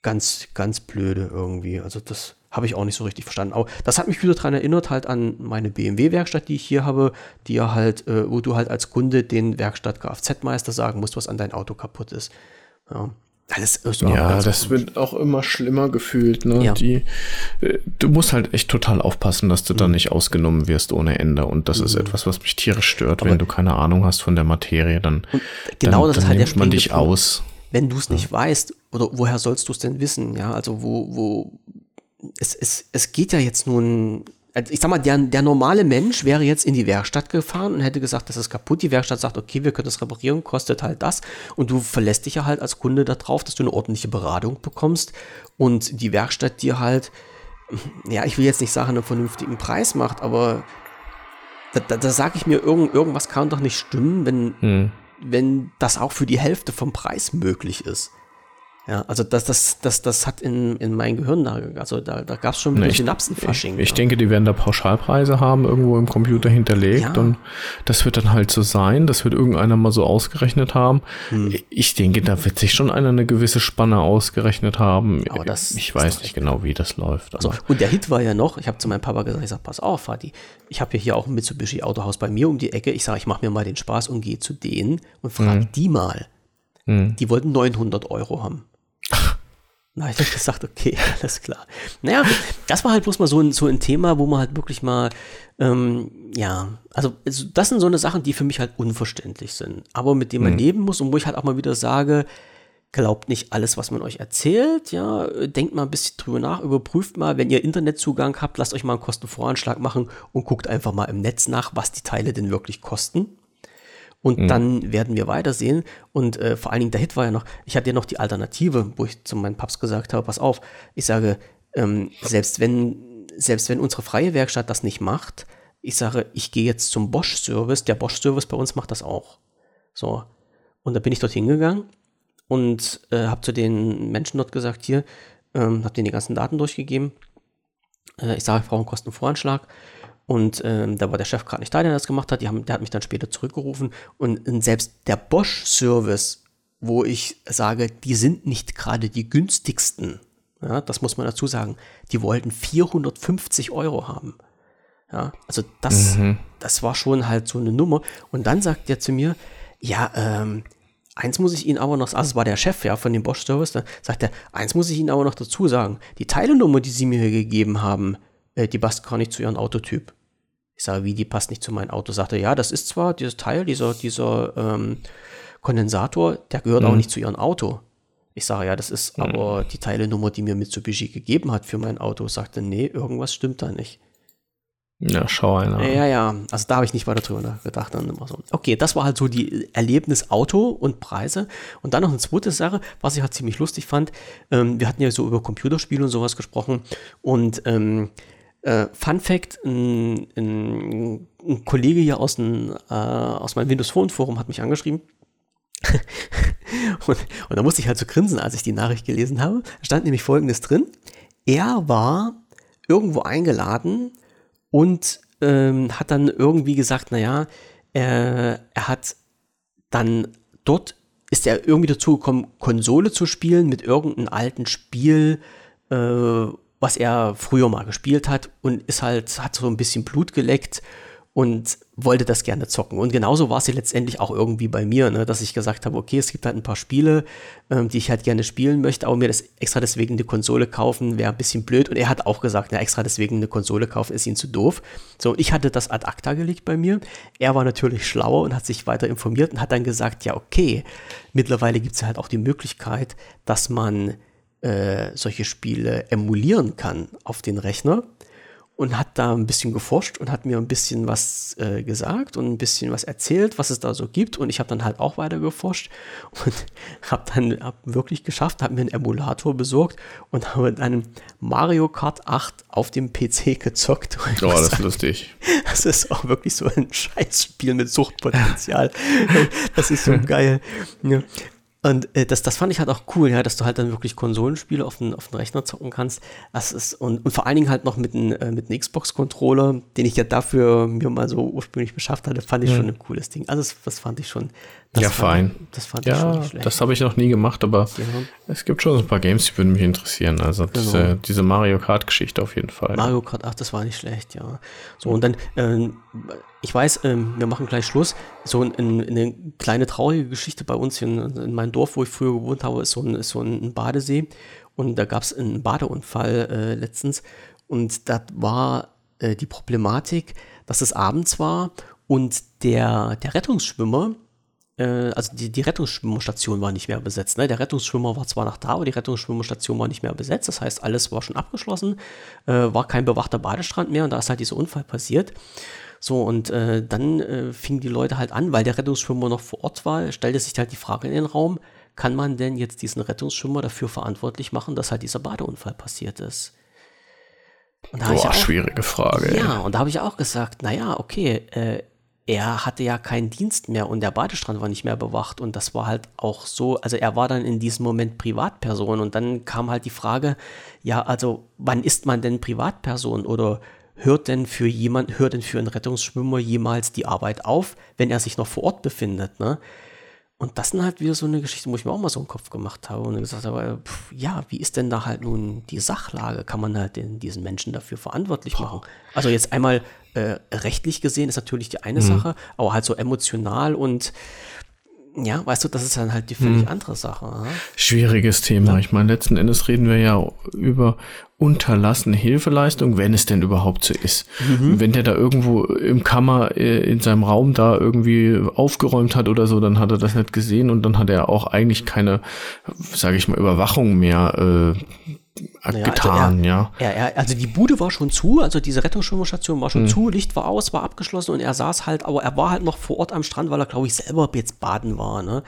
ganz, ganz blöde irgendwie. Also das habe ich auch nicht so richtig verstanden. Aber das hat mich wieder daran erinnert, halt an meine BMW-Werkstatt, die ich hier habe, die ja halt, äh, wo du halt als Kunde den Werkstatt-Kfz-Meister sagen musst, was an dein Auto kaputt ist. Ja. Alles ist ja, das wird auch immer schlimmer gefühlt. Ne? Ja. Die, äh, du musst halt echt total aufpassen, dass du mhm. da nicht ausgenommen wirst ohne Ende. Und das mhm. ist etwas, was mich tierisch stört. Aber Wenn du keine Ahnung hast von der Materie, dann, genau dann, das dann halt nimmt man dich Punkt. aus. Wenn du es nicht ja. weißt, oder woher sollst du es denn wissen? Ja, also wo, wo es, es, es geht ja jetzt nun ich sag mal, der, der normale Mensch wäre jetzt in die Werkstatt gefahren und hätte gesagt, das ist kaputt. Die Werkstatt sagt, okay, wir können das reparieren, kostet halt das. Und du verlässt dich ja halt als Kunde darauf, dass du eine ordentliche Beratung bekommst und die Werkstatt dir halt, ja, ich will jetzt nicht sagen, einen vernünftigen Preis macht, aber da, da, da sage ich mir, irgend, irgendwas kann doch nicht stimmen, wenn, hm. wenn das auch für die Hälfte vom Preis möglich ist. Ja, also das, das, das, das hat in, in mein Gehirn da, also da, da gab es schon ein ne, Synapsenfasching. Ich, ich ja. denke, die werden da Pauschalpreise haben, irgendwo im Computer hinterlegt ja. und das wird dann halt so sein, das wird irgendeiner mal so ausgerechnet haben. Hm. Ich denke, da wird sich schon einer eine gewisse Spanne ausgerechnet haben. Aber das, ich weiß nicht genau, wie das läuft. Also, und der Hit war ja noch, ich habe zu meinem Papa gesagt, ich sag, pass auf, Vati, ich habe ja hier auch ein Mitsubishi Autohaus bei mir um die Ecke. Ich sage, ich mache mir mal den Spaß und gehe zu denen und frage hm. die mal. Hm. Die wollten 900 Euro haben. Na, ich habe gesagt, okay, alles klar. Naja, das war halt bloß mal so ein, so ein Thema, wo man halt wirklich mal, ähm, ja, also das sind so eine Sachen, die für mich halt unverständlich sind, aber mit denen man mhm. leben muss und wo ich halt auch mal wieder sage, glaubt nicht alles, was man euch erzählt, ja, denkt mal ein bisschen drüber nach, überprüft mal, wenn ihr Internetzugang habt, lasst euch mal einen Kostenvoranschlag machen und guckt einfach mal im Netz nach, was die Teile denn wirklich kosten. Und mhm. dann werden wir weitersehen. Und äh, vor allen Dingen der Hit war ja noch, ich hatte ja noch die Alternative, wo ich zu meinem Paps gesagt habe, pass auf, ich sage, ähm, selbst wenn, selbst wenn unsere freie Werkstatt das nicht macht, ich sage, ich gehe jetzt zum Bosch-Service, der Bosch-Service bei uns macht das auch. So. Und da bin ich dort hingegangen und äh, habe zu den Menschen dort gesagt, hier, ähm, habe denen die ganzen Daten durchgegeben. Äh, ich sage, ich brauche einen Kostenvoranschlag. Und ähm, da war der Chef gerade nicht da, der das gemacht hat. Haben, der hat mich dann später zurückgerufen. Und, und selbst der Bosch-Service, wo ich sage, die sind nicht gerade die günstigsten, ja, das muss man dazu sagen, die wollten 450 Euro haben. Ja, also das, mhm. das war schon halt so eine Nummer. Und dann sagt der zu mir, ja, ähm, eins muss ich Ihnen aber noch, also es war der Chef ja von dem Bosch Service, da sagt er, eins muss ich Ihnen aber noch dazu sagen, die Teilenummer, die Sie mir hier gegeben haben, äh, die passt gar nicht zu Ihrem Autotyp. Ich sage, wie, die passt nicht zu meinem Auto. Sagt er, ja, das ist zwar dieses Teil, dieser, dieser ähm, Kondensator, der gehört mhm. auch nicht zu ihrem Auto. Ich sage, ja, das ist mhm. aber die Teilenummer, die mir Mitsubishi gegeben hat für mein Auto. Sagte, nee, irgendwas stimmt da nicht. Ja, schau einer. Ja, ja, also da habe ich nicht weiter drüber gedacht. Dann immer so. Okay, das war halt so die Erlebnis Auto und Preise. Und dann noch eine zweite Sache, was ich halt ziemlich lustig fand. Ähm, wir hatten ja so über Computerspiele und sowas gesprochen. Und ähm, äh, Fun Fact: ein, ein, ein, Kollege hier aus, ein, äh, aus meinem Windows Phone Forum hat mich angeschrieben. und, und da musste ich halt so grinsen, als ich die Nachricht gelesen habe. Da stand nämlich folgendes drin: Er war irgendwo eingeladen und ähm, hat dann irgendwie gesagt, naja, er, er hat dann dort ist er irgendwie dazu gekommen, Konsole zu spielen mit irgendeinem alten Spiel, äh, was er früher mal gespielt hat und ist halt, hat so ein bisschen Blut geleckt und wollte das gerne zocken. Und genauso war es ja letztendlich auch irgendwie bei mir, ne, dass ich gesagt habe, okay, es gibt halt ein paar Spiele, ähm, die ich halt gerne spielen möchte, aber mir das extra deswegen eine Konsole kaufen wäre ein bisschen blöd. Und er hat auch gesagt, na, extra deswegen eine Konsole kaufen ist ihm zu doof. So, und ich hatte das ad acta gelegt bei mir. Er war natürlich schlauer und hat sich weiter informiert und hat dann gesagt, ja, okay, mittlerweile gibt es halt auch die Möglichkeit, dass man äh, solche Spiele emulieren kann auf den Rechner und hat da ein bisschen geforscht und hat mir ein bisschen was äh, gesagt und ein bisschen was erzählt, was es da so gibt. Und ich habe dann halt auch weiter geforscht und habe dann hab wirklich geschafft, habe mir einen Emulator besorgt und habe dann Mario Kart 8 auf dem PC gezockt. Oh, das ist lustig. Das ist auch wirklich so ein Scheißspiel mit Suchtpotenzial. das ist so geil. Ja. Und äh, das, das fand ich halt auch cool, ja, dass du halt dann wirklich Konsolenspiele auf den, auf den Rechner zocken kannst. Das ist, und, und vor allen Dingen halt noch mit einem äh, mit Xbox-Controller, den ich ja dafür mir mal so ursprünglich beschafft hatte, fand ich ja. schon ein cooles Ding. Also das, das fand ich schon. Ja, fein. das fand ja, ich schon nicht schlecht. Das habe ich noch nie gemacht, aber ja. es gibt schon ein paar Games, die würden mich interessieren. Also genau. diese, diese Mario Kart-Geschichte auf jeden Fall. Mario Kart, ach, das war nicht schlecht, ja. So, und dann, äh, ich weiß, ähm, wir machen gleich Schluss. So ein, eine kleine traurige Geschichte bei uns in, in meinem Dorf, wo ich früher gewohnt habe, ist so ein, ist so ein Badesee. Und da gab es einen Badeunfall äh, letztens. Und das war äh, die Problematik, dass es abends war und der, der Rettungsschwimmer, äh, also die, die Rettungsschwimmerstation war nicht mehr besetzt. Ne? Der Rettungsschwimmer war zwar noch da, aber die Rettungsschwimmerstation war nicht mehr besetzt. Das heißt, alles war schon abgeschlossen, äh, war kein bewachter Badestrand mehr und da ist halt dieser Unfall passiert. So, und äh, dann äh, fingen die Leute halt an, weil der Rettungsschwimmer noch vor Ort war, stellte sich halt die Frage in den Raum, kann man denn jetzt diesen Rettungsschwimmer dafür verantwortlich machen, dass halt dieser Badeunfall passiert ist? Und da Boah, auch, schwierige Frage. Ja, ey. und da habe ich auch gesagt, naja, okay, äh, er hatte ja keinen Dienst mehr und der Badestrand war nicht mehr bewacht und das war halt auch so, also er war dann in diesem Moment Privatperson und dann kam halt die Frage, ja, also wann ist man denn Privatperson oder hört denn für jemand, hört denn für einen Rettungsschwimmer jemals die Arbeit auf, wenn er sich noch vor Ort befindet, ne? Und das ist halt wieder so eine Geschichte, wo ich mir auch mal so einen Kopf gemacht habe und gesagt habe, pff, ja, wie ist denn da halt nun die Sachlage? Kann man halt den, diesen Menschen dafür verantwortlich machen? Also jetzt einmal äh, rechtlich gesehen ist natürlich die eine mhm. Sache, aber halt so emotional und ja, weißt du, das ist dann halt die völlig hm. andere Sache. Oder? Schwieriges Thema. Ja. Ich meine, letzten Endes reden wir ja über unterlassene Hilfeleistung, wenn es denn überhaupt so ist. Mhm. Wenn der da irgendwo im Kammer äh, in seinem Raum da irgendwie aufgeräumt hat oder so, dann hat er das nicht gesehen und dann hat er auch eigentlich keine, sage ich mal, Überwachung mehr äh, naja, getan, also er, ja. Er, er, also die Bude war schon zu, also diese Rettungsschwimmerstation war schon mhm. zu, Licht war aus, war abgeschlossen und er saß halt, aber er war halt noch vor Ort am Strand, weil er, glaube ich, selber jetzt baden war, ne?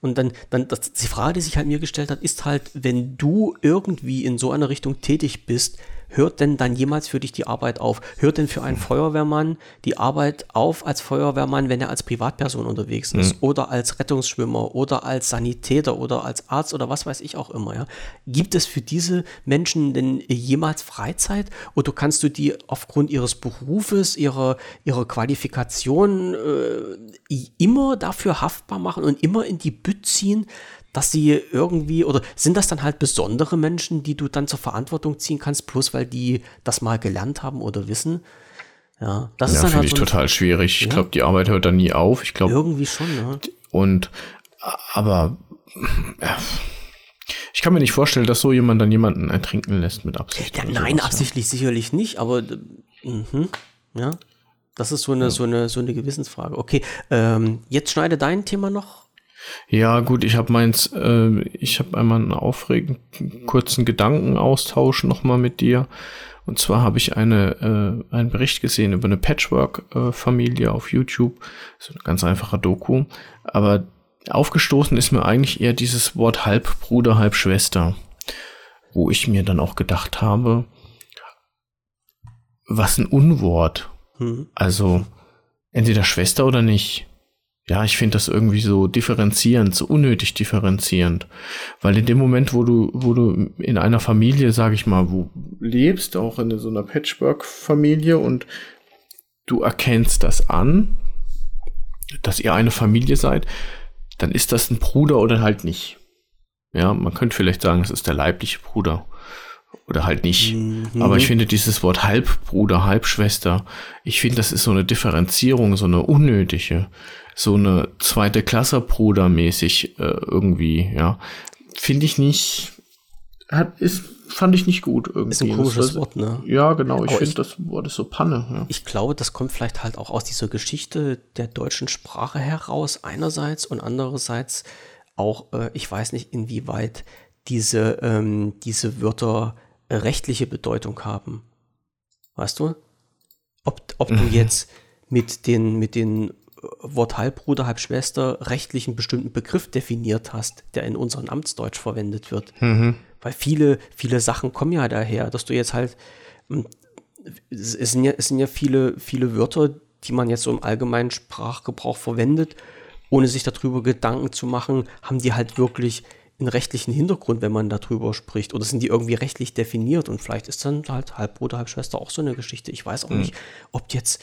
Und dann, dann das, die Frage, die sich halt mir gestellt hat, ist halt, wenn du irgendwie in so einer Richtung tätig bist, hört denn dann jemals für dich die Arbeit auf? Hört denn für einen Feuerwehrmann die Arbeit auf als Feuerwehrmann, wenn er als Privatperson unterwegs ist mhm. oder als Rettungsschwimmer oder als Sanitäter oder als Arzt oder was weiß ich auch immer, ja? Gibt es für diese Menschen denn jemals Freizeit oder kannst du die aufgrund ihres Berufes, ihrer, ihrer Qualifikation äh, immer dafür haftbar machen und immer in die Bütt ziehen, dass sie irgendwie, oder sind das dann halt besondere Menschen, die du dann zur Verantwortung ziehen kannst, bloß weil die das mal gelernt haben oder wissen? Ja, das ja, ist dann halt ich so total schwierig. Ja? Ich glaube, die Arbeit hört dann nie auf. Ich glaube irgendwie schon. Ja. Und aber ja, ich kann mir nicht vorstellen, dass so jemand dann jemanden ertrinken lässt mit Absicht. Ja, nein, sowas, absichtlich ja. sicherlich nicht. Aber mh, ja, das ist so eine so eine so eine Gewissensfrage. Okay, ähm, jetzt schneide dein Thema noch ja, gut, ich habe meins, äh, ich habe einmal einen aufregenden kurzen Gedankenaustausch nochmal mit dir. Und zwar habe ich eine, äh, einen Bericht gesehen über eine Patchwork-Familie auf YouTube. So eine ganz einfache Doku. Aber aufgestoßen ist mir eigentlich eher dieses Wort Halbbruder, Halbschwester. Wo ich mir dann auch gedacht habe, was ein Unwort. Hm. Also entweder Schwester oder nicht ja, ich finde das irgendwie so differenzierend, so unnötig differenzierend. Weil in dem Moment, wo du, wo du in einer Familie, sag ich mal, wo lebst, auch in so einer Patchwork-Familie und du erkennst das an, dass ihr eine Familie seid, dann ist das ein Bruder oder halt nicht. Ja, man könnte vielleicht sagen, es ist der leibliche Bruder. Oder halt nicht. Mhm. Aber ich finde dieses Wort Halbbruder, Halbschwester, ich finde, das ist so eine Differenzierung, so eine unnötige, so eine zweite Klasse Bruder mäßig äh, irgendwie, ja. Finde ich nicht, hat, ist, fand ich nicht gut irgendwie. Ist ein komisches das, Wort, ne? Ja, genau. Ich finde, das Wort ist so Panne. Ja. Ich glaube, das kommt vielleicht halt auch aus dieser Geschichte der deutschen Sprache heraus, einerseits und andererseits auch, äh, ich weiß nicht, inwieweit diese, ähm, diese Wörter rechtliche Bedeutung haben. Weißt du? Ob, ob du jetzt mit den, mit den Wort Halbbruder, Halbschwester rechtlichen bestimmten Begriff definiert hast, der in unserem Amtsdeutsch verwendet wird. Mhm. Weil viele, viele Sachen kommen ja daher, dass du jetzt halt, hm, es sind ja, es sind ja viele, viele Wörter, die man jetzt so im allgemeinen Sprachgebrauch verwendet, ohne sich darüber Gedanken zu machen, haben die halt wirklich einen rechtlichen Hintergrund, wenn man darüber spricht? Oder sind die irgendwie rechtlich definiert? Und vielleicht ist dann halt Halbbruder, Halbschwester auch so eine Geschichte. Ich weiß auch mhm. nicht, ob jetzt,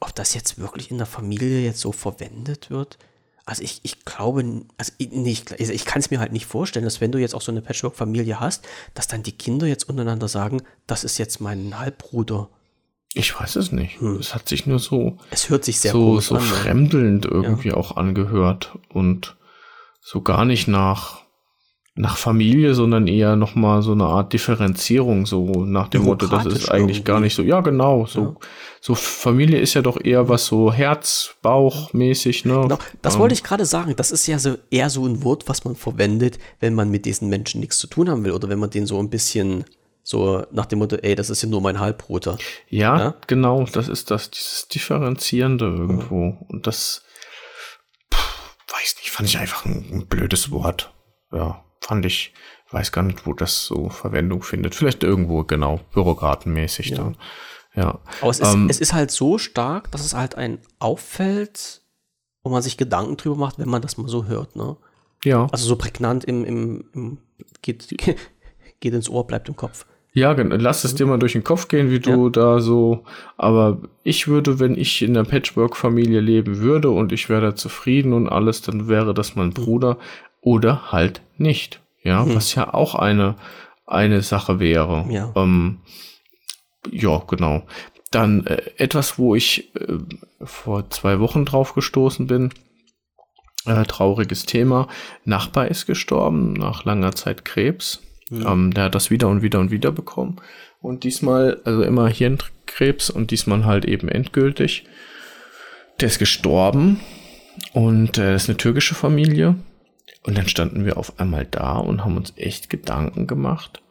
ob das jetzt wirklich in der Familie jetzt so verwendet wird. Also ich, ich glaube, also ich, also ich kann es mir halt nicht vorstellen, dass wenn du jetzt auch so eine Patchwork-Familie hast, dass dann die Kinder jetzt untereinander sagen, das ist jetzt mein Halbbruder. Ich weiß es nicht. Hm. Es hat sich nur so. Es hört sich sehr so, so an, ne? fremdelnd irgendwie ja. auch angehört und so gar nicht nach nach Familie, sondern eher nochmal so eine Art Differenzierung, so nach dem Motto, das ist eigentlich irgendwie. gar nicht so, ja genau, so, ja. so Familie ist ja doch eher was so Herz, Bauch mäßig, ne? Genau, das ähm. wollte ich gerade sagen, das ist ja so eher so ein Wort, was man verwendet, wenn man mit diesen Menschen nichts zu tun haben will oder wenn man den so ein bisschen so nach dem Motto, ey, das ist ja nur mein Halbbruder. Ja, ja? genau, das ist das, dieses Differenzierende irgendwo mhm. und das, pff, weiß nicht, fand ich einfach ein, ein blödes Wort, ja fand ich, weiß gar nicht, wo das so Verwendung findet. Vielleicht irgendwo, genau, bürokratenmäßig ja. dann. Ja. Aber es ist, ähm, es ist halt so stark, dass es halt ein auffällt, wo man sich Gedanken drüber macht, wenn man das mal so hört, ne? Ja. Also so prägnant im, im, im geht, geht ins Ohr, bleibt im Kopf. Ja, lass es dir mal durch den Kopf gehen, wie du ja. da so. Aber ich würde, wenn ich in der Patchwork-Familie leben würde und ich wäre da zufrieden und alles, dann wäre das mein Bruder oder halt nicht. Ja, mhm. was ja auch eine, eine Sache wäre. Ja, ähm, ja genau. Dann äh, etwas, wo ich äh, vor zwei Wochen drauf gestoßen bin. Äh, trauriges Thema. Nachbar ist gestorben nach langer Zeit Krebs. Mhm. Ähm, der hat das wieder und wieder und wieder bekommen. Und diesmal, also immer Hirnkrebs und diesmal halt eben endgültig. Der ist gestorben und äh, ist eine türkische Familie. Und dann standen wir auf einmal da und haben uns echt Gedanken gemacht,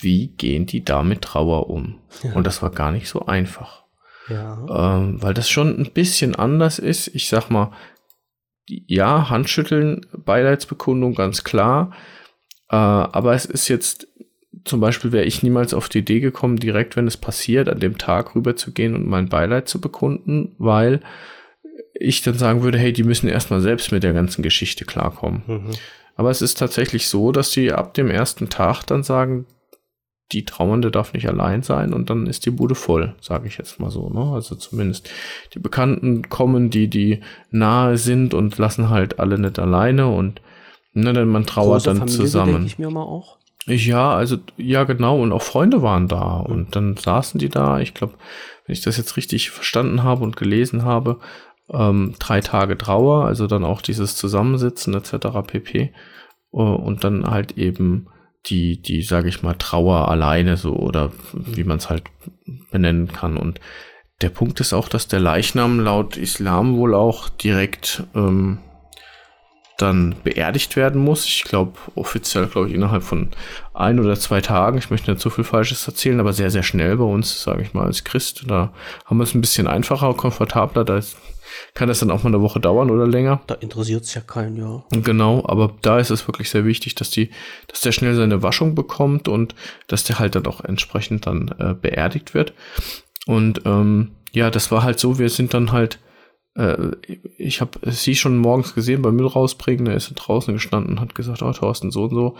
wie gehen die da mit Trauer um? Ja. Und das war gar nicht so einfach. Ja. Ähm, weil das schon ein bisschen anders ist. Ich sag mal, ja, Handschütteln, Beileidsbekundung, ganz klar. Äh, aber es ist jetzt, zum Beispiel wäre ich niemals auf die Idee gekommen, direkt, wenn es passiert, an dem Tag rüber zu gehen und mein Beileid zu bekunden, weil ich dann sagen würde, hey, die müssen erstmal selbst mit der ganzen Geschichte klarkommen. Mhm. Aber es ist tatsächlich so, dass die ab dem ersten Tag dann sagen, die Trauernde darf nicht allein sein und dann ist die Bude voll, sage ich jetzt mal so. Ne? Also zumindest die Bekannten kommen, die die nahe sind und lassen halt alle nicht alleine und ne, denn man trauert Große dann Familie, zusammen. Ich mir mal auch. Ja, also ja genau und auch Freunde waren da mhm. und dann saßen die da. Ich glaube, wenn ich das jetzt richtig verstanden habe und gelesen habe, ähm, drei Tage Trauer, also dann auch dieses Zusammensitzen etc. pp. Uh, und dann halt eben die, die, sage ich mal, Trauer alleine so oder wie man es halt benennen kann. Und der Punkt ist auch, dass der Leichnam laut Islam wohl auch direkt ähm, dann beerdigt werden muss. Ich glaube, offiziell, glaube ich, innerhalb von ein oder zwei Tagen. Ich möchte nicht zu viel Falsches erzählen, aber sehr, sehr schnell bei uns, sage ich mal, als Christ. Da haben wir es ein bisschen einfacher, komfortabler. Da ist kann das dann auch mal eine Woche dauern oder länger. Da interessiert es ja keinen, ja. Genau, aber da ist es wirklich sehr wichtig, dass die, dass der schnell seine Waschung bekommt und dass der halt dann auch entsprechend dann äh, beerdigt wird. Und ähm, ja, das war halt so, wir sind dann halt, äh, ich habe sie schon morgens gesehen beim Müll rausbringen, er ist draußen gestanden und hat gesagt, oh Thorsten, so und so.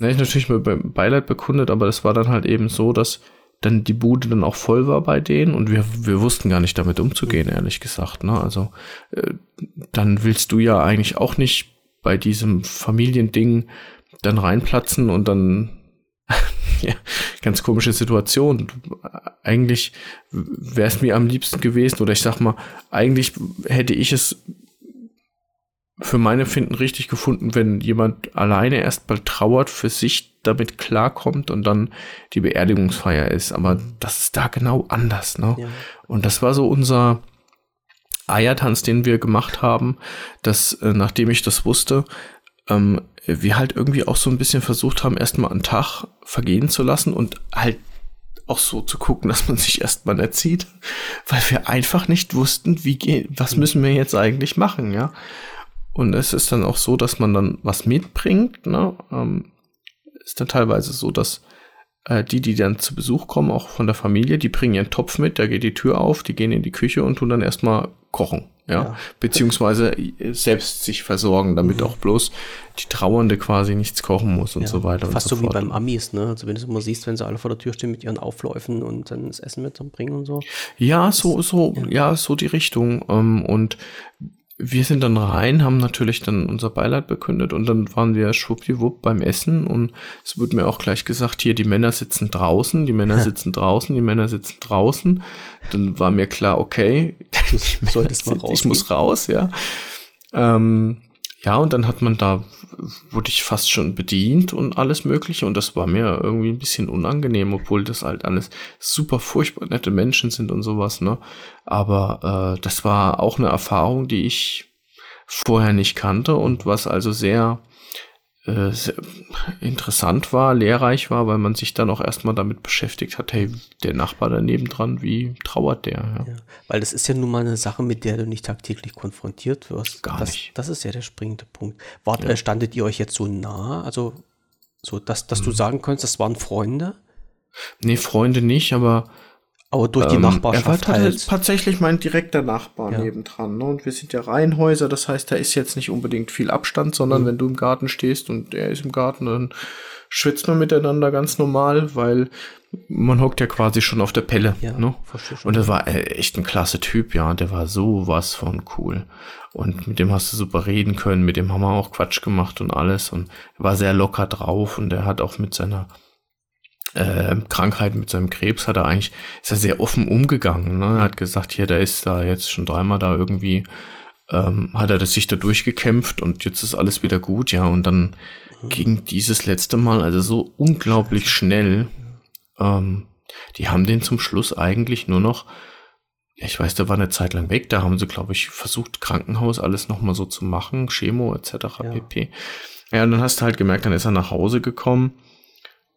Da ich natürlich mit Beileid bekundet, aber das war dann halt eben so, dass dann die Bude dann auch voll war bei denen und wir, wir wussten gar nicht damit umzugehen, ehrlich gesagt. Ne? Also äh, dann willst du ja eigentlich auch nicht bei diesem Familiending dann reinplatzen und dann ja, ganz komische Situation. Eigentlich wäre es mir am liebsten gewesen, oder ich sag mal, eigentlich hätte ich es für meine Finden richtig gefunden, wenn jemand alleine erstmal trauert, für sich damit klarkommt und dann die Beerdigungsfeier ist. Aber das ist da genau anders, ne? Ja. Und das war so unser Eiertanz, den wir gemacht haben, dass, äh, nachdem ich das wusste, ähm, wir halt irgendwie auch so ein bisschen versucht haben, erstmal einen Tag vergehen zu lassen und halt auch so zu gucken, dass man sich erstmal erzieht, weil wir einfach nicht wussten, wie geht, was müssen wir jetzt eigentlich machen, ja. Und es ist dann auch so, dass man dann was mitbringt, ne? Ähm, ist dann teilweise so, dass äh, die, die dann zu Besuch kommen, auch von der Familie, die bringen ihren Topf mit, da geht die Tür auf, die gehen in die Küche und tun dann erstmal kochen. Ja, ja. beziehungsweise äh, selbst sich versorgen, damit mhm. auch bloß die Trauernde quasi nichts kochen muss und ja. so weiter. Fast so, so wie beim Amis, ne? Also wenn du immer siehst, wenn sie alle vor der Tür stehen mit ihren Aufläufen und dann das Essen mitbringen und so. Ja, so, so, ja, ja so die Richtung. Ähm, und wir sind dann rein, haben natürlich dann unser Beileid bekündet und dann waren wir schwuppdiwupp beim Essen und es wurde mir auch gleich gesagt, hier die Männer sitzen draußen, die Männer sitzen draußen, die Männer sitzen draußen. Dann war mir klar, okay, ich, ich muss raus, ja. Ähm, ja, und dann hat man da, wurde ich fast schon bedient und alles Mögliche. Und das war mir irgendwie ein bisschen unangenehm, obwohl das halt alles super furchtbar nette Menschen sind und sowas, ne? Aber äh, das war auch eine Erfahrung, die ich vorher nicht kannte und was also sehr äh, interessant war, lehrreich war, weil man sich dann auch erstmal damit beschäftigt hat, hey, der Nachbar daneben dran, wie trauert der? Ja. Ja, weil das ist ja nun mal eine Sache, mit der du nicht tagtäglich konfrontiert wirst. Gar das, nicht. Das ist ja der springende Punkt. Wart, ja. Standet ihr euch jetzt so nah? Also, so, dass, dass hm. du sagen kannst, das waren Freunde? Nee, Freunde nicht, aber aber durch die ähm, Nachbarschaft er war halt. tatsächlich mein direkter Nachbar ja. nebendran. Ne? Und wir sind ja Reihenhäuser, das heißt, da ist jetzt nicht unbedingt viel Abstand, sondern mhm. wenn du im Garten stehst und er ist im Garten, dann schwitzt man miteinander ganz normal, weil man hockt ja quasi schon auf der Pelle. Ja, ne? Und er war äh, echt ein klasse Typ, ja. Der war sowas von cool. Und mit dem hast du super reden können, mit dem haben wir auch Quatsch gemacht und alles. Und er war sehr locker drauf und er hat auch mit seiner äh, Krankheit, mit seinem Krebs, hat er eigentlich, ist er sehr offen umgegangen. Ne? Er hat gesagt, hier, der ist da jetzt schon dreimal da irgendwie, ähm, hat er das sich da durchgekämpft und jetzt ist alles wieder gut, ja. Und dann mhm. ging dieses letzte Mal, also so unglaublich schnell, ähm, die haben den zum Schluss eigentlich nur noch, ich weiß, der war eine Zeit lang weg, da haben sie, glaube ich, versucht, Krankenhaus alles nochmal so zu machen, Chemo etc. Ja. pp. Ja, und dann hast du halt gemerkt, dann ist er nach Hause gekommen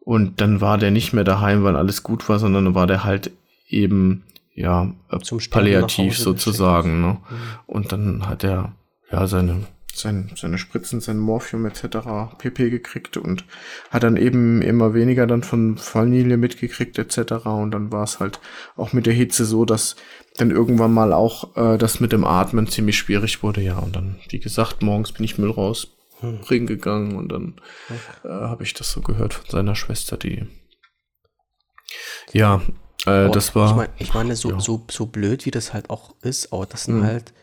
und dann war der nicht mehr daheim, weil alles gut war, sondern dann war der halt eben, ja, Zum palliativ sozusagen. Ne? Mhm. Und dann hat er ja seine, sein, seine Spritzen, sein Morphium etc. pp gekriegt und hat dann eben immer weniger dann von Familie mitgekriegt etc. Und dann war es halt auch mit der Hitze so, dass dann irgendwann mal auch äh, das mit dem Atmen ziemlich schwierig wurde. Ja, und dann, wie gesagt, morgens bin ich Müll raus. Ring gegangen und dann äh, habe ich das so gehört von seiner Schwester, die. Ja, äh, das war. Ich meine, ich meine so, ja. so, so blöd wie das halt auch ist, aber das sind mhm. halt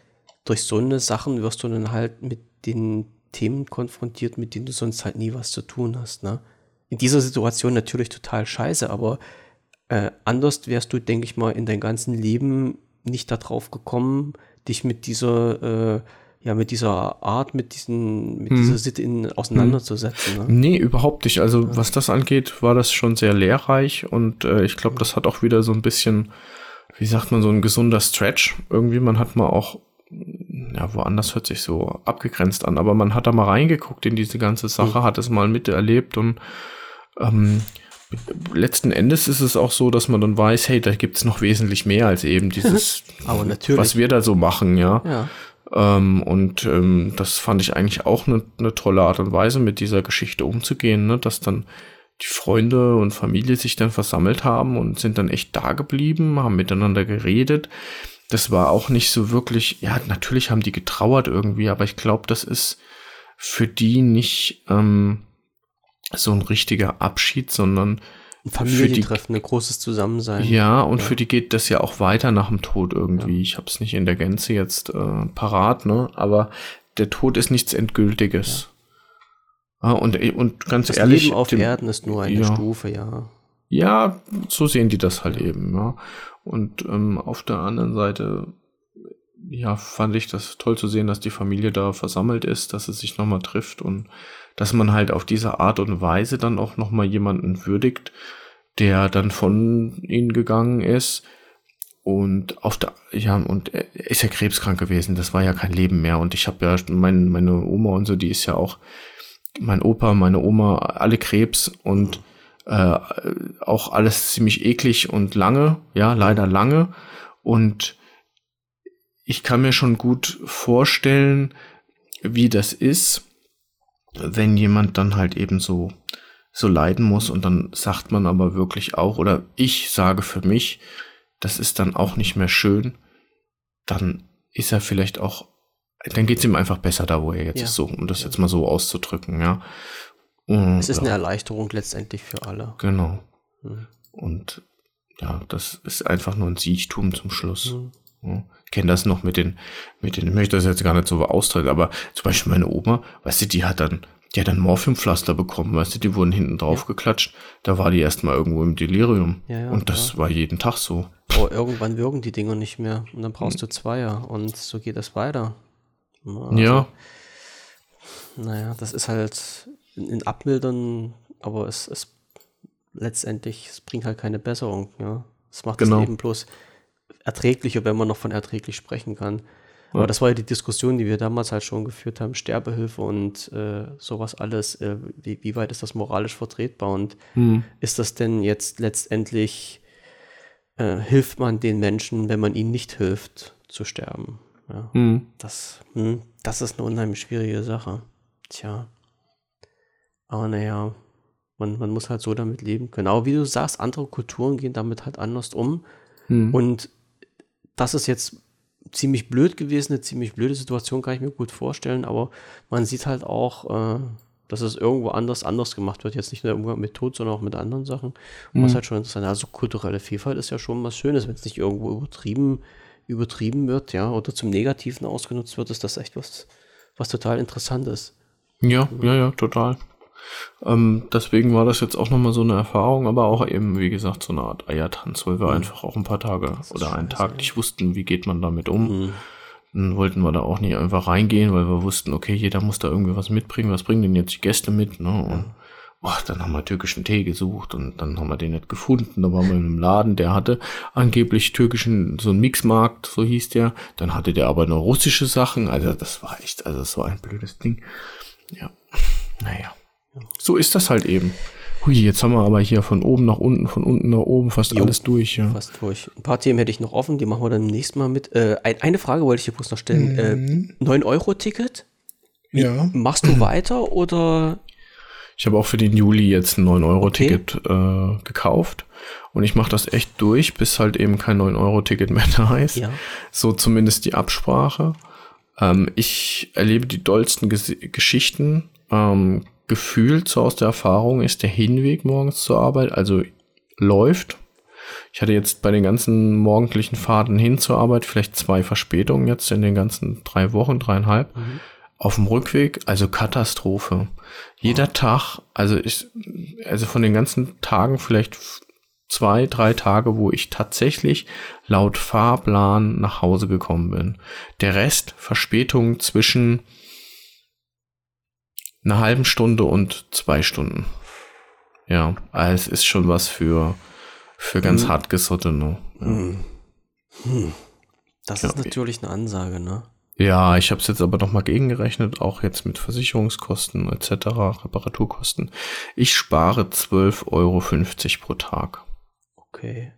durch so eine Sachen wirst du dann halt mit den Themen konfrontiert, mit denen du sonst halt nie was zu tun hast. Ne? In dieser Situation natürlich total scheiße, aber äh, anders wärst du, denke ich mal, in deinem ganzen Leben nicht darauf gekommen, dich mit dieser äh, ja, mit dieser Art, mit, diesen, mit hm. dieser Sitte in, auseinanderzusetzen. Ne? Nee, überhaupt nicht. Also ja. was das angeht, war das schon sehr lehrreich und äh, ich glaube, das hat auch wieder so ein bisschen, wie sagt man, so ein gesunder Stretch. Irgendwie, man hat mal auch, ja, woanders hört sich so abgegrenzt an, aber man hat da mal reingeguckt in diese ganze Sache, mhm. hat es mal miterlebt und ähm, letzten Endes ist es auch so, dass man dann weiß, hey, da gibt es noch wesentlich mehr als eben dieses, was wir da so machen, ja. ja. Ähm, und ähm, das fand ich eigentlich auch eine ne tolle Art und Weise, mit dieser Geschichte umzugehen, ne? dass dann die Freunde und Familie sich dann versammelt haben und sind dann echt da geblieben, haben miteinander geredet. Das war auch nicht so wirklich, ja, natürlich haben die getrauert irgendwie, aber ich glaube, das ist für die nicht ähm, so ein richtiger Abschied, sondern Familientreffen, ein großes Zusammensein. Ja, und ja. für die geht das ja auch weiter nach dem Tod irgendwie. Ja. Ich habe es nicht in der Gänze jetzt äh, parat, ne? Aber der Tod ist nichts Endgültiges. Ja. Ah, und, und ganz das ehrlich. Leben auf dem, Erden ist nur eine Stufe, ja. Ja, so sehen die das halt eben, ja. Und ähm, auf der anderen Seite, ja, fand ich das toll zu sehen, dass die Familie da versammelt ist, dass es sich nochmal trifft und dass man halt auf diese Art und Weise dann auch nochmal jemanden würdigt, der dann von ihnen gegangen ist. Und auf der, ja, und er ist ja krebskrank gewesen, das war ja kein Leben mehr. Und ich habe ja, mein, meine Oma und so, die ist ja auch, mein Opa, meine Oma, alle Krebs und äh, auch alles ziemlich eklig und lange, ja, leider lange. Und ich kann mir schon gut vorstellen, wie das ist, wenn jemand dann halt eben so, so leiden muss und dann sagt man aber wirklich auch, oder ich sage für mich, das ist dann auch nicht mehr schön, dann ist er vielleicht auch, dann geht es ihm einfach besser da, wo er jetzt ja. ist, so, um das jetzt mal so auszudrücken, ja. Und, es ist eine Erleichterung letztendlich für alle. Genau. Mhm. Und ja, das ist einfach nur ein Siechtum zum Schluss. Mhm. Ja, ich kenne das noch mit den, mit den, ich möchte das jetzt gar nicht so austreten, aber zum Beispiel meine Oma, weißt du, die hat dann, die hat dann Morphiumpflaster bekommen, weißt du, die wurden hinten drauf ja. geklatscht. Da war die erstmal irgendwo im Delirium. Ja, ja, und das war jeden Tag so. Aber irgendwann wirken die Dinger nicht mehr und dann brauchst hm. du Zweier und so geht das weiter. Also, ja. Naja, das ist halt in, in Abmildern, aber es, es letztendlich, es bringt halt keine Besserung, ja. Es macht genau. das Leben bloß erträglicher, wenn man noch von erträglich sprechen kann. Aber das war ja die Diskussion, die wir damals halt schon geführt haben, Sterbehilfe und äh, sowas alles. Äh, wie, wie, weit ist das moralisch vertretbar? Und hm. ist das denn jetzt letztendlich, äh, hilft man den Menschen, wenn man ihnen nicht hilft, zu sterben? Ja, hm. Das, hm, das ist eine unheimlich schwierige Sache. Tja. Aber naja, man, man muss halt so damit leben. Genau wie du sagst, andere Kulturen gehen damit halt anders um. Hm. Und das ist jetzt ziemlich blöd gewesen, eine ziemlich blöde Situation, kann ich mir gut vorstellen, aber man sieht halt auch, äh, dass es irgendwo anders anders gemacht wird. Jetzt nicht nur Umgang mit Tod, sondern auch mit anderen Sachen. Und mhm. was halt schon interessant Also kulturelle Vielfalt ist ja schon was Schönes, wenn es nicht irgendwo übertrieben, übertrieben wird, ja, oder zum Negativen ausgenutzt wird, ist das echt was, was total Interessantes. Ja, ja, ja, total. Ähm, deswegen war das jetzt auch nochmal so eine Erfahrung, aber auch eben, wie gesagt, so eine Art Eiertanz, weil wir mhm. einfach auch ein paar Tage oder einen Tag nicht wussten, wie geht man damit um. Mhm. Dann wollten wir da auch nicht einfach reingehen, weil wir wussten, okay, jeder muss da irgendwie was mitbringen. Was bringen denn jetzt die Gäste mit? Ne? Und boah, dann haben wir türkischen Tee gesucht und dann haben wir den nicht gefunden. Da waren wir in einem Laden, der hatte angeblich türkischen, so ein Mixmarkt, so hieß der. Dann hatte der aber nur russische Sachen. Also das war echt, also das war ein blödes Ding. Ja, naja. So ist das halt eben. Hui, jetzt haben wir aber hier von oben nach unten, von unten nach oben fast jo, alles durch. Ja. Fast durch. Ein paar Themen hätte ich noch offen, die machen wir dann nächstes Mal mit. Äh, eine Frage wollte ich dir bloß noch stellen. Mhm. Äh, 9-Euro-Ticket? Ja. Machst du weiter oder? Ich habe auch für den Juli jetzt ein 9-Euro-Ticket okay. äh, gekauft. Und ich mache das echt durch, bis halt eben kein 9-Euro-Ticket mehr da ist. Ja. So zumindest die Absprache. Ähm, ich erlebe die dollsten Ges Geschichten. Ähm, gefühlt so aus der Erfahrung ist der Hinweg morgens zur Arbeit, also läuft. Ich hatte jetzt bei den ganzen morgendlichen Fahrten hin zur Arbeit vielleicht zwei Verspätungen jetzt in den ganzen drei Wochen, dreieinhalb. Mhm. Auf dem Rückweg, also Katastrophe. Jeder oh. Tag, also ich, also von den ganzen Tagen vielleicht zwei, drei Tage, wo ich tatsächlich laut Fahrplan nach Hause gekommen bin. Der Rest Verspätungen zwischen einer halben Stunde und zwei Stunden. Ja, also es ist schon was für, für ganz hm. hartgesottene. Ja. Hm. Hm. Das ja. ist natürlich eine Ansage, ne? Ja, ich habe es jetzt aber noch mal gegengerechnet, auch jetzt mit Versicherungskosten etc., Reparaturkosten. Ich spare 12,50 Euro pro Tag. Okay.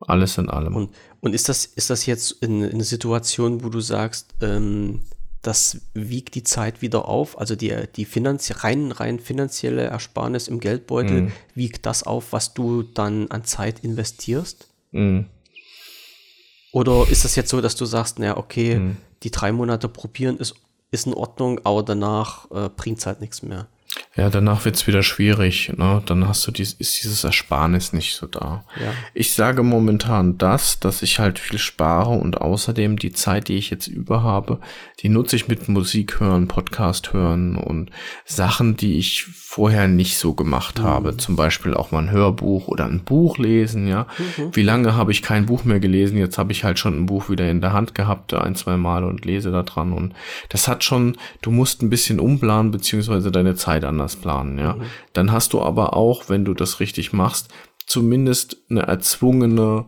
Alles in allem. Und, und ist, das, ist das jetzt in, in einer Situation, wo du sagst, ähm, das wiegt die Zeit wieder auf, also die, die Finanz rein, rein finanzielle Ersparnis im Geldbeutel, mhm. wiegt das auf, was du dann an Zeit investierst? Mhm. Oder ist das jetzt so, dass du sagst, naja, okay, mhm. die drei Monate probieren ist, ist in Ordnung, aber danach äh, bringt es halt nichts mehr? Ja, danach wird's wieder schwierig. Ne? Dann hast du dies, ist dieses Ersparnis nicht so da. Ja. Ich sage momentan das, dass ich halt viel spare und außerdem die Zeit, die ich jetzt über habe, die nutze ich mit Musik hören, Podcast hören und Sachen, die ich vorher nicht so gemacht habe. Zum Beispiel auch mal ein Hörbuch oder ein Buch lesen, ja. Wie lange habe ich kein Buch mehr gelesen? Jetzt habe ich halt schon ein Buch wieder in der Hand gehabt, ein, zwei Mal und lese da dran und das hat schon, du musst ein bisschen umplanen, beziehungsweise deine Zeit anders planen, ja. Dann hast du aber auch, wenn du das richtig machst, zumindest eine erzwungene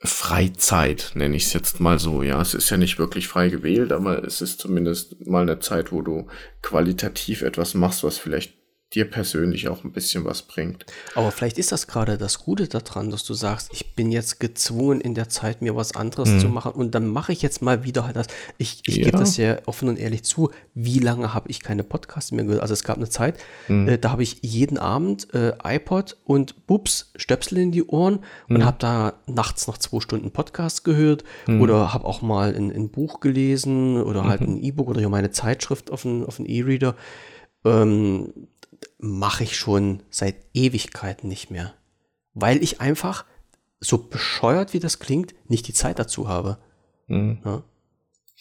Freizeit, nenne ich es jetzt mal so. Ja, es ist ja nicht wirklich frei gewählt, aber es ist zumindest mal eine Zeit, wo du qualitativ etwas machst, was vielleicht dir persönlich auch ein bisschen was bringt. Aber vielleicht ist das gerade das Gute daran, dass du sagst, ich bin jetzt gezwungen in der Zeit mir was anderes zu machen und dann mache ich jetzt mal wieder halt das. Ich, ich Ja. gebe das ja offen und ehrlich zu. Wie lange habe ich keine Podcasts mehr gehört? Also es gab eine Zeit, äh, da habe ich jeden Abend äh, iPod und Bups, Stöpsel in die Ohren und habe da nachts noch zwei Stunden Podcast gehört oder habe auch mal ein, ein Buch gelesen oder halt ein E-Book oder meine Zeitschrift auf einen E-Reader. Ähm, mache ich schon seit Ewigkeiten nicht mehr. Weil ich einfach, so bescheuert wie das klingt, nicht die Zeit dazu habe. Ja.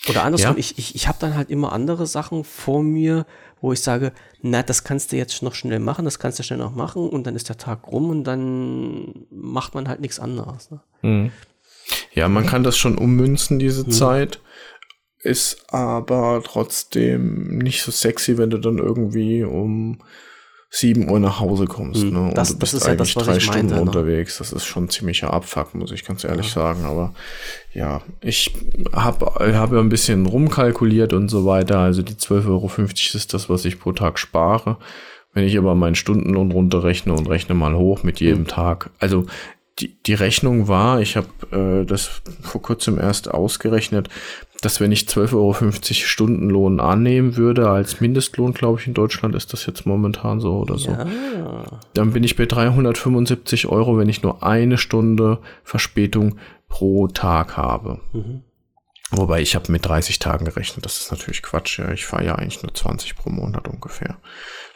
Oder andersrum, Ja. ich, ich, ich habe dann halt immer andere Sachen vor mir, wo ich sage, na, das kannst du jetzt noch schnell machen, das kannst du schnell noch machen und dann ist der Tag rum und dann macht man halt nichts anderes. Ne? Ja, man kann das schon ummünzen, diese Zeit. Ist aber trotzdem nicht so sexy, wenn du dann irgendwie um 7 Uhr nach Hause kommst. Ne? Und Das- du das bist ist ja das, eigentlich was drei ich Stunden meinte, ne? unterwegs. Das ist schon ziemlicher Abfuck, muss ich ganz ehrlich sagen. Aber ja, ich habe hab ja ein bisschen rumkalkuliert und so weiter. Also die 12,50 Euro ist das, was ich pro Tag spare. Wenn ich aber meinen Stundenlohn runterrechne und rechne mal hoch mit jedem Tag. Also die, die Rechnung war, ich habe äh, das vor kurzem erst ausgerechnet, dass wenn ich 12,50 Euro Stundenlohn annehmen würde, als Mindestlohn, glaube ich, in Deutschland ist das jetzt momentan so oder so, Ja, dann bin ich bei 375 Euro, wenn ich nur eine Stunde Verspätung pro Tag habe. Wobei ich habe mit 30 Tagen gerechnet, das ist natürlich Quatsch. Ja. Ich fahre ja eigentlich nur 20 pro Monat ungefähr.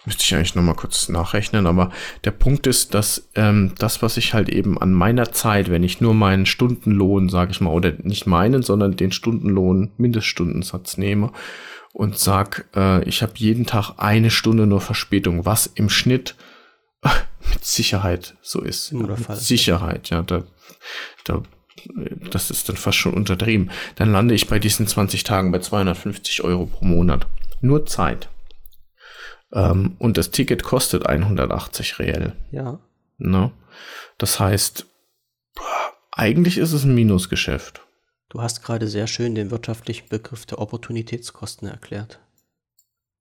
Müsste ich eigentlich nochmal kurz nachrechnen, aber der Punkt ist, dass ähm, das, was ich halt eben an meiner Zeit, wenn ich nur meinen Stundenlohn, sage ich mal, oder nicht meinen, sondern den Stundenlohn, Mindeststundensatz nehme und sag, äh, ich habe jeden Tag eine Stunde nur Verspätung, was im Schnitt mit Sicherheit so ist. Immer der mit Sicherheit, ja, da, da, das ist dann fast schon untertrieben. Dann lande ich bei diesen 20 Tagen bei 250 Euro pro Monat. Nur Zeit. Ähm, und das Ticket kostet 180 reell. ja. Ne? Das heißt, eigentlich ist es ein Minusgeschäft. Du hast gerade sehr schön den wirtschaftlichen Begriff der Opportunitätskosten erklärt.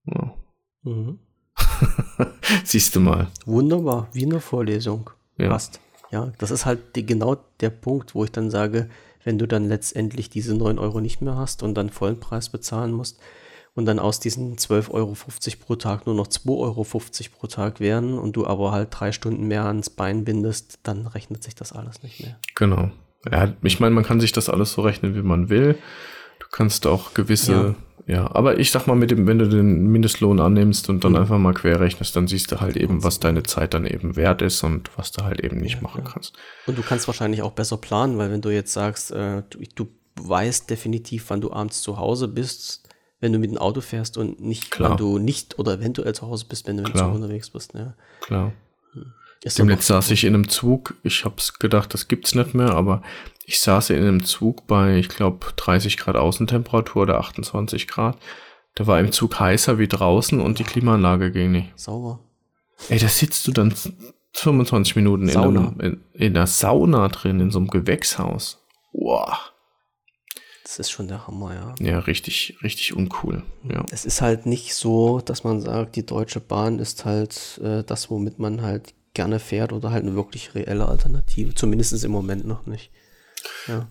Ja. Mhm. Siehst du mal. Wunderbar, wie eine Vorlesung. Ja. Passt. Ja, das ist halt die, genau der Punkt, wo ich dann sage, wenn du dann letztendlich diese 9 Euro nicht mehr hast und dann vollen Preis bezahlen musst und dann aus diesen 12,50 Euro pro Tag nur noch 2,50 Euro pro Tag wären und du aber halt drei Stunden mehr ans Bein bindest, dann rechnet sich das alles nicht mehr. Genau. Ja, ich meine, man kann sich das alles so rechnen, wie man will. Du kannst auch gewisse, ja. aber ich sag mal, mit dem, wenn du den Mindestlohn annimmst und dann Mhm. einfach mal quer rechnest, dann siehst du halt eben, was deine Zeit dann eben wert ist und was du halt eben nicht machen kannst. Und du kannst wahrscheinlich auch besser planen, weil wenn du jetzt sagst, äh, du, du weißt definitiv, wann du abends zu Hause bist, wenn du mit dem Auto fährst und nicht, Klar. wann du nicht oder eventuell zu Hause bist, wenn du mit dem. Zug unterwegs bist. Ja. Klar. Ist Demnächst saß ich in einem Zug. Ich hab's gedacht, das gibt's nicht mehr, aber ich saß in einem Zug bei, ich glaube, 30 Grad Außentemperatur oder 28 Grad. Da war im Zug heißer wie draußen und die Klimaanlage ging nicht. sauber. Ey, da sitzt du dann 25 Minuten in, einem, in, in der Sauna drin, in so einem Gewächshaus. Wow. Das ist schon der Hammer, ja. Ja, richtig, richtig uncool. Ja. Es ist halt nicht so, dass man sagt, die Deutsche Bahn ist halt äh, das, womit man halt gerne fährt oder halt eine wirklich reelle Alternative. Zumindest im Moment noch nicht.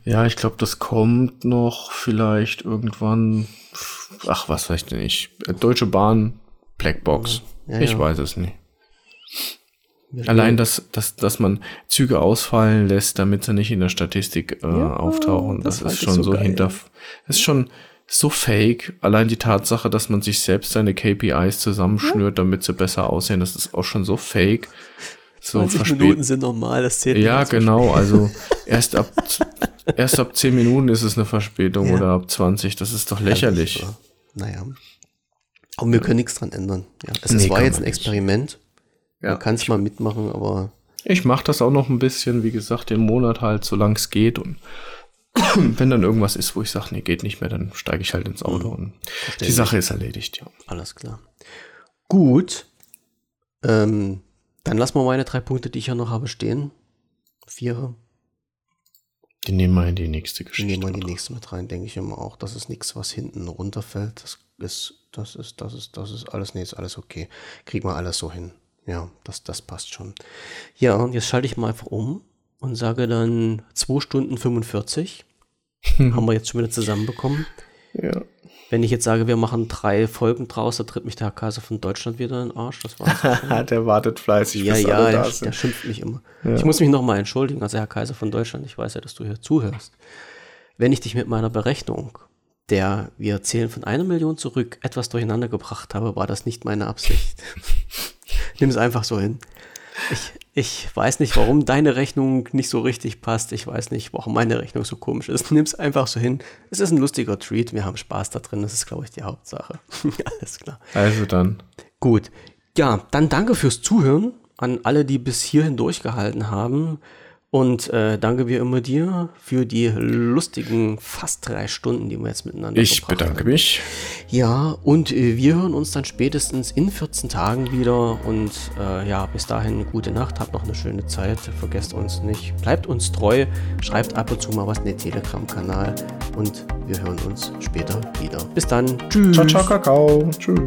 Ja, ich glaube, das kommt noch vielleicht irgendwann. Ach, was weiß ich denn nicht. Deutsche Bahn, Blackbox. Ja, ich ja. weiß es nicht. Allein, dass, dass, dass man Züge ausfallen lässt, damit sie nicht in der Statistik äh, Ja, auftauchen, das das, ist schon so so hinter. Das ist schon, so fake. Allein die Tatsache, dass man sich selbst seine KPIs zusammenschnürt, damit sie besser aussehen, das ist auch schon so fake. So 20 Minuten sind normal, das zählt Ja, genau. Also erst ab, erst ab 10 Minuten ist es eine Verspätung ja. oder ab 20. Das ist doch lächerlich. Ja, naja. Aber wir können nichts dran ändern. Ja, es nee, war jetzt ein Experiment. Ja. Man kann es mal mitmachen, aber. Ich mache das auch noch ein bisschen, wie gesagt, den Monat halt, solange es geht. Und wenn dann irgendwas ist, wo ich sage, nee, geht nicht mehr, dann steige ich halt ins Auto mhm. und Verstehen die Sache ist erledigt, ja. Alles klar. Gut. Ähm, dann lassen wir meine drei Punkte, die ich ja noch habe, stehen. Vier. Die nehmen wir in die nächste Geschichte. Die nehmen wir in die nächste mit rein, denke ich immer auch. Das ist nichts, was hinten runterfällt. Das ist, das ist, das ist, das ist alles, nee, ist alles okay. Kriegen wir alles so hin. Ja, das, das passt schon. Ja, und jetzt schalte ich mal einfach um und sage dann 2 Stunden 45. Haben wir jetzt schon wieder zusammenbekommen. Ja. Wenn ich jetzt sage, wir machen drei Folgen draus, da tritt mich der Herr Kaiser von Deutschland wieder in den Arsch. Das war's. der wartet fleißig, ja, bis ja, alle da der, sind. der schimpft mich immer. Ja. Ich muss mich nochmal entschuldigen, also Herr Kaiser von Deutschland, ich weiß ja, dass du hier zuhörst. Wenn ich dich mit meiner Berechnung, der wir zählen von einer Million zurück, etwas durcheinander gebracht habe, war das nicht meine Absicht. Nimm es einfach so hin. Ich, ich weiß nicht, warum deine Rechnung nicht so richtig passt. Ich weiß nicht, warum meine Rechnung so komisch ist. Nimm es einfach so hin. Es ist ein lustiger Treat. Wir haben Spaß da drin. Das ist, glaube ich, die Hauptsache. Alles klar. Also dann. Gut. Ja, dann danke fürs Zuhören an alle, die bis hierhin durchgehalten haben. Und äh, danke wie immer dir für die lustigen fast drei Stunden, die wir jetzt miteinander Ich bedanke haben. mich. Ja, und äh, wir hören uns dann spätestens in 14 Tagen wieder. Und äh, ja, bis dahin gute Nacht, habt noch eine schöne Zeit. Vergesst uns nicht. Bleibt uns treu. Schreibt ab und zu mal was in den Telegram-Kanal. Und wir hören uns später wieder. Bis dann. Tschüss. Ciao, ciao, Kakao. Tschüss.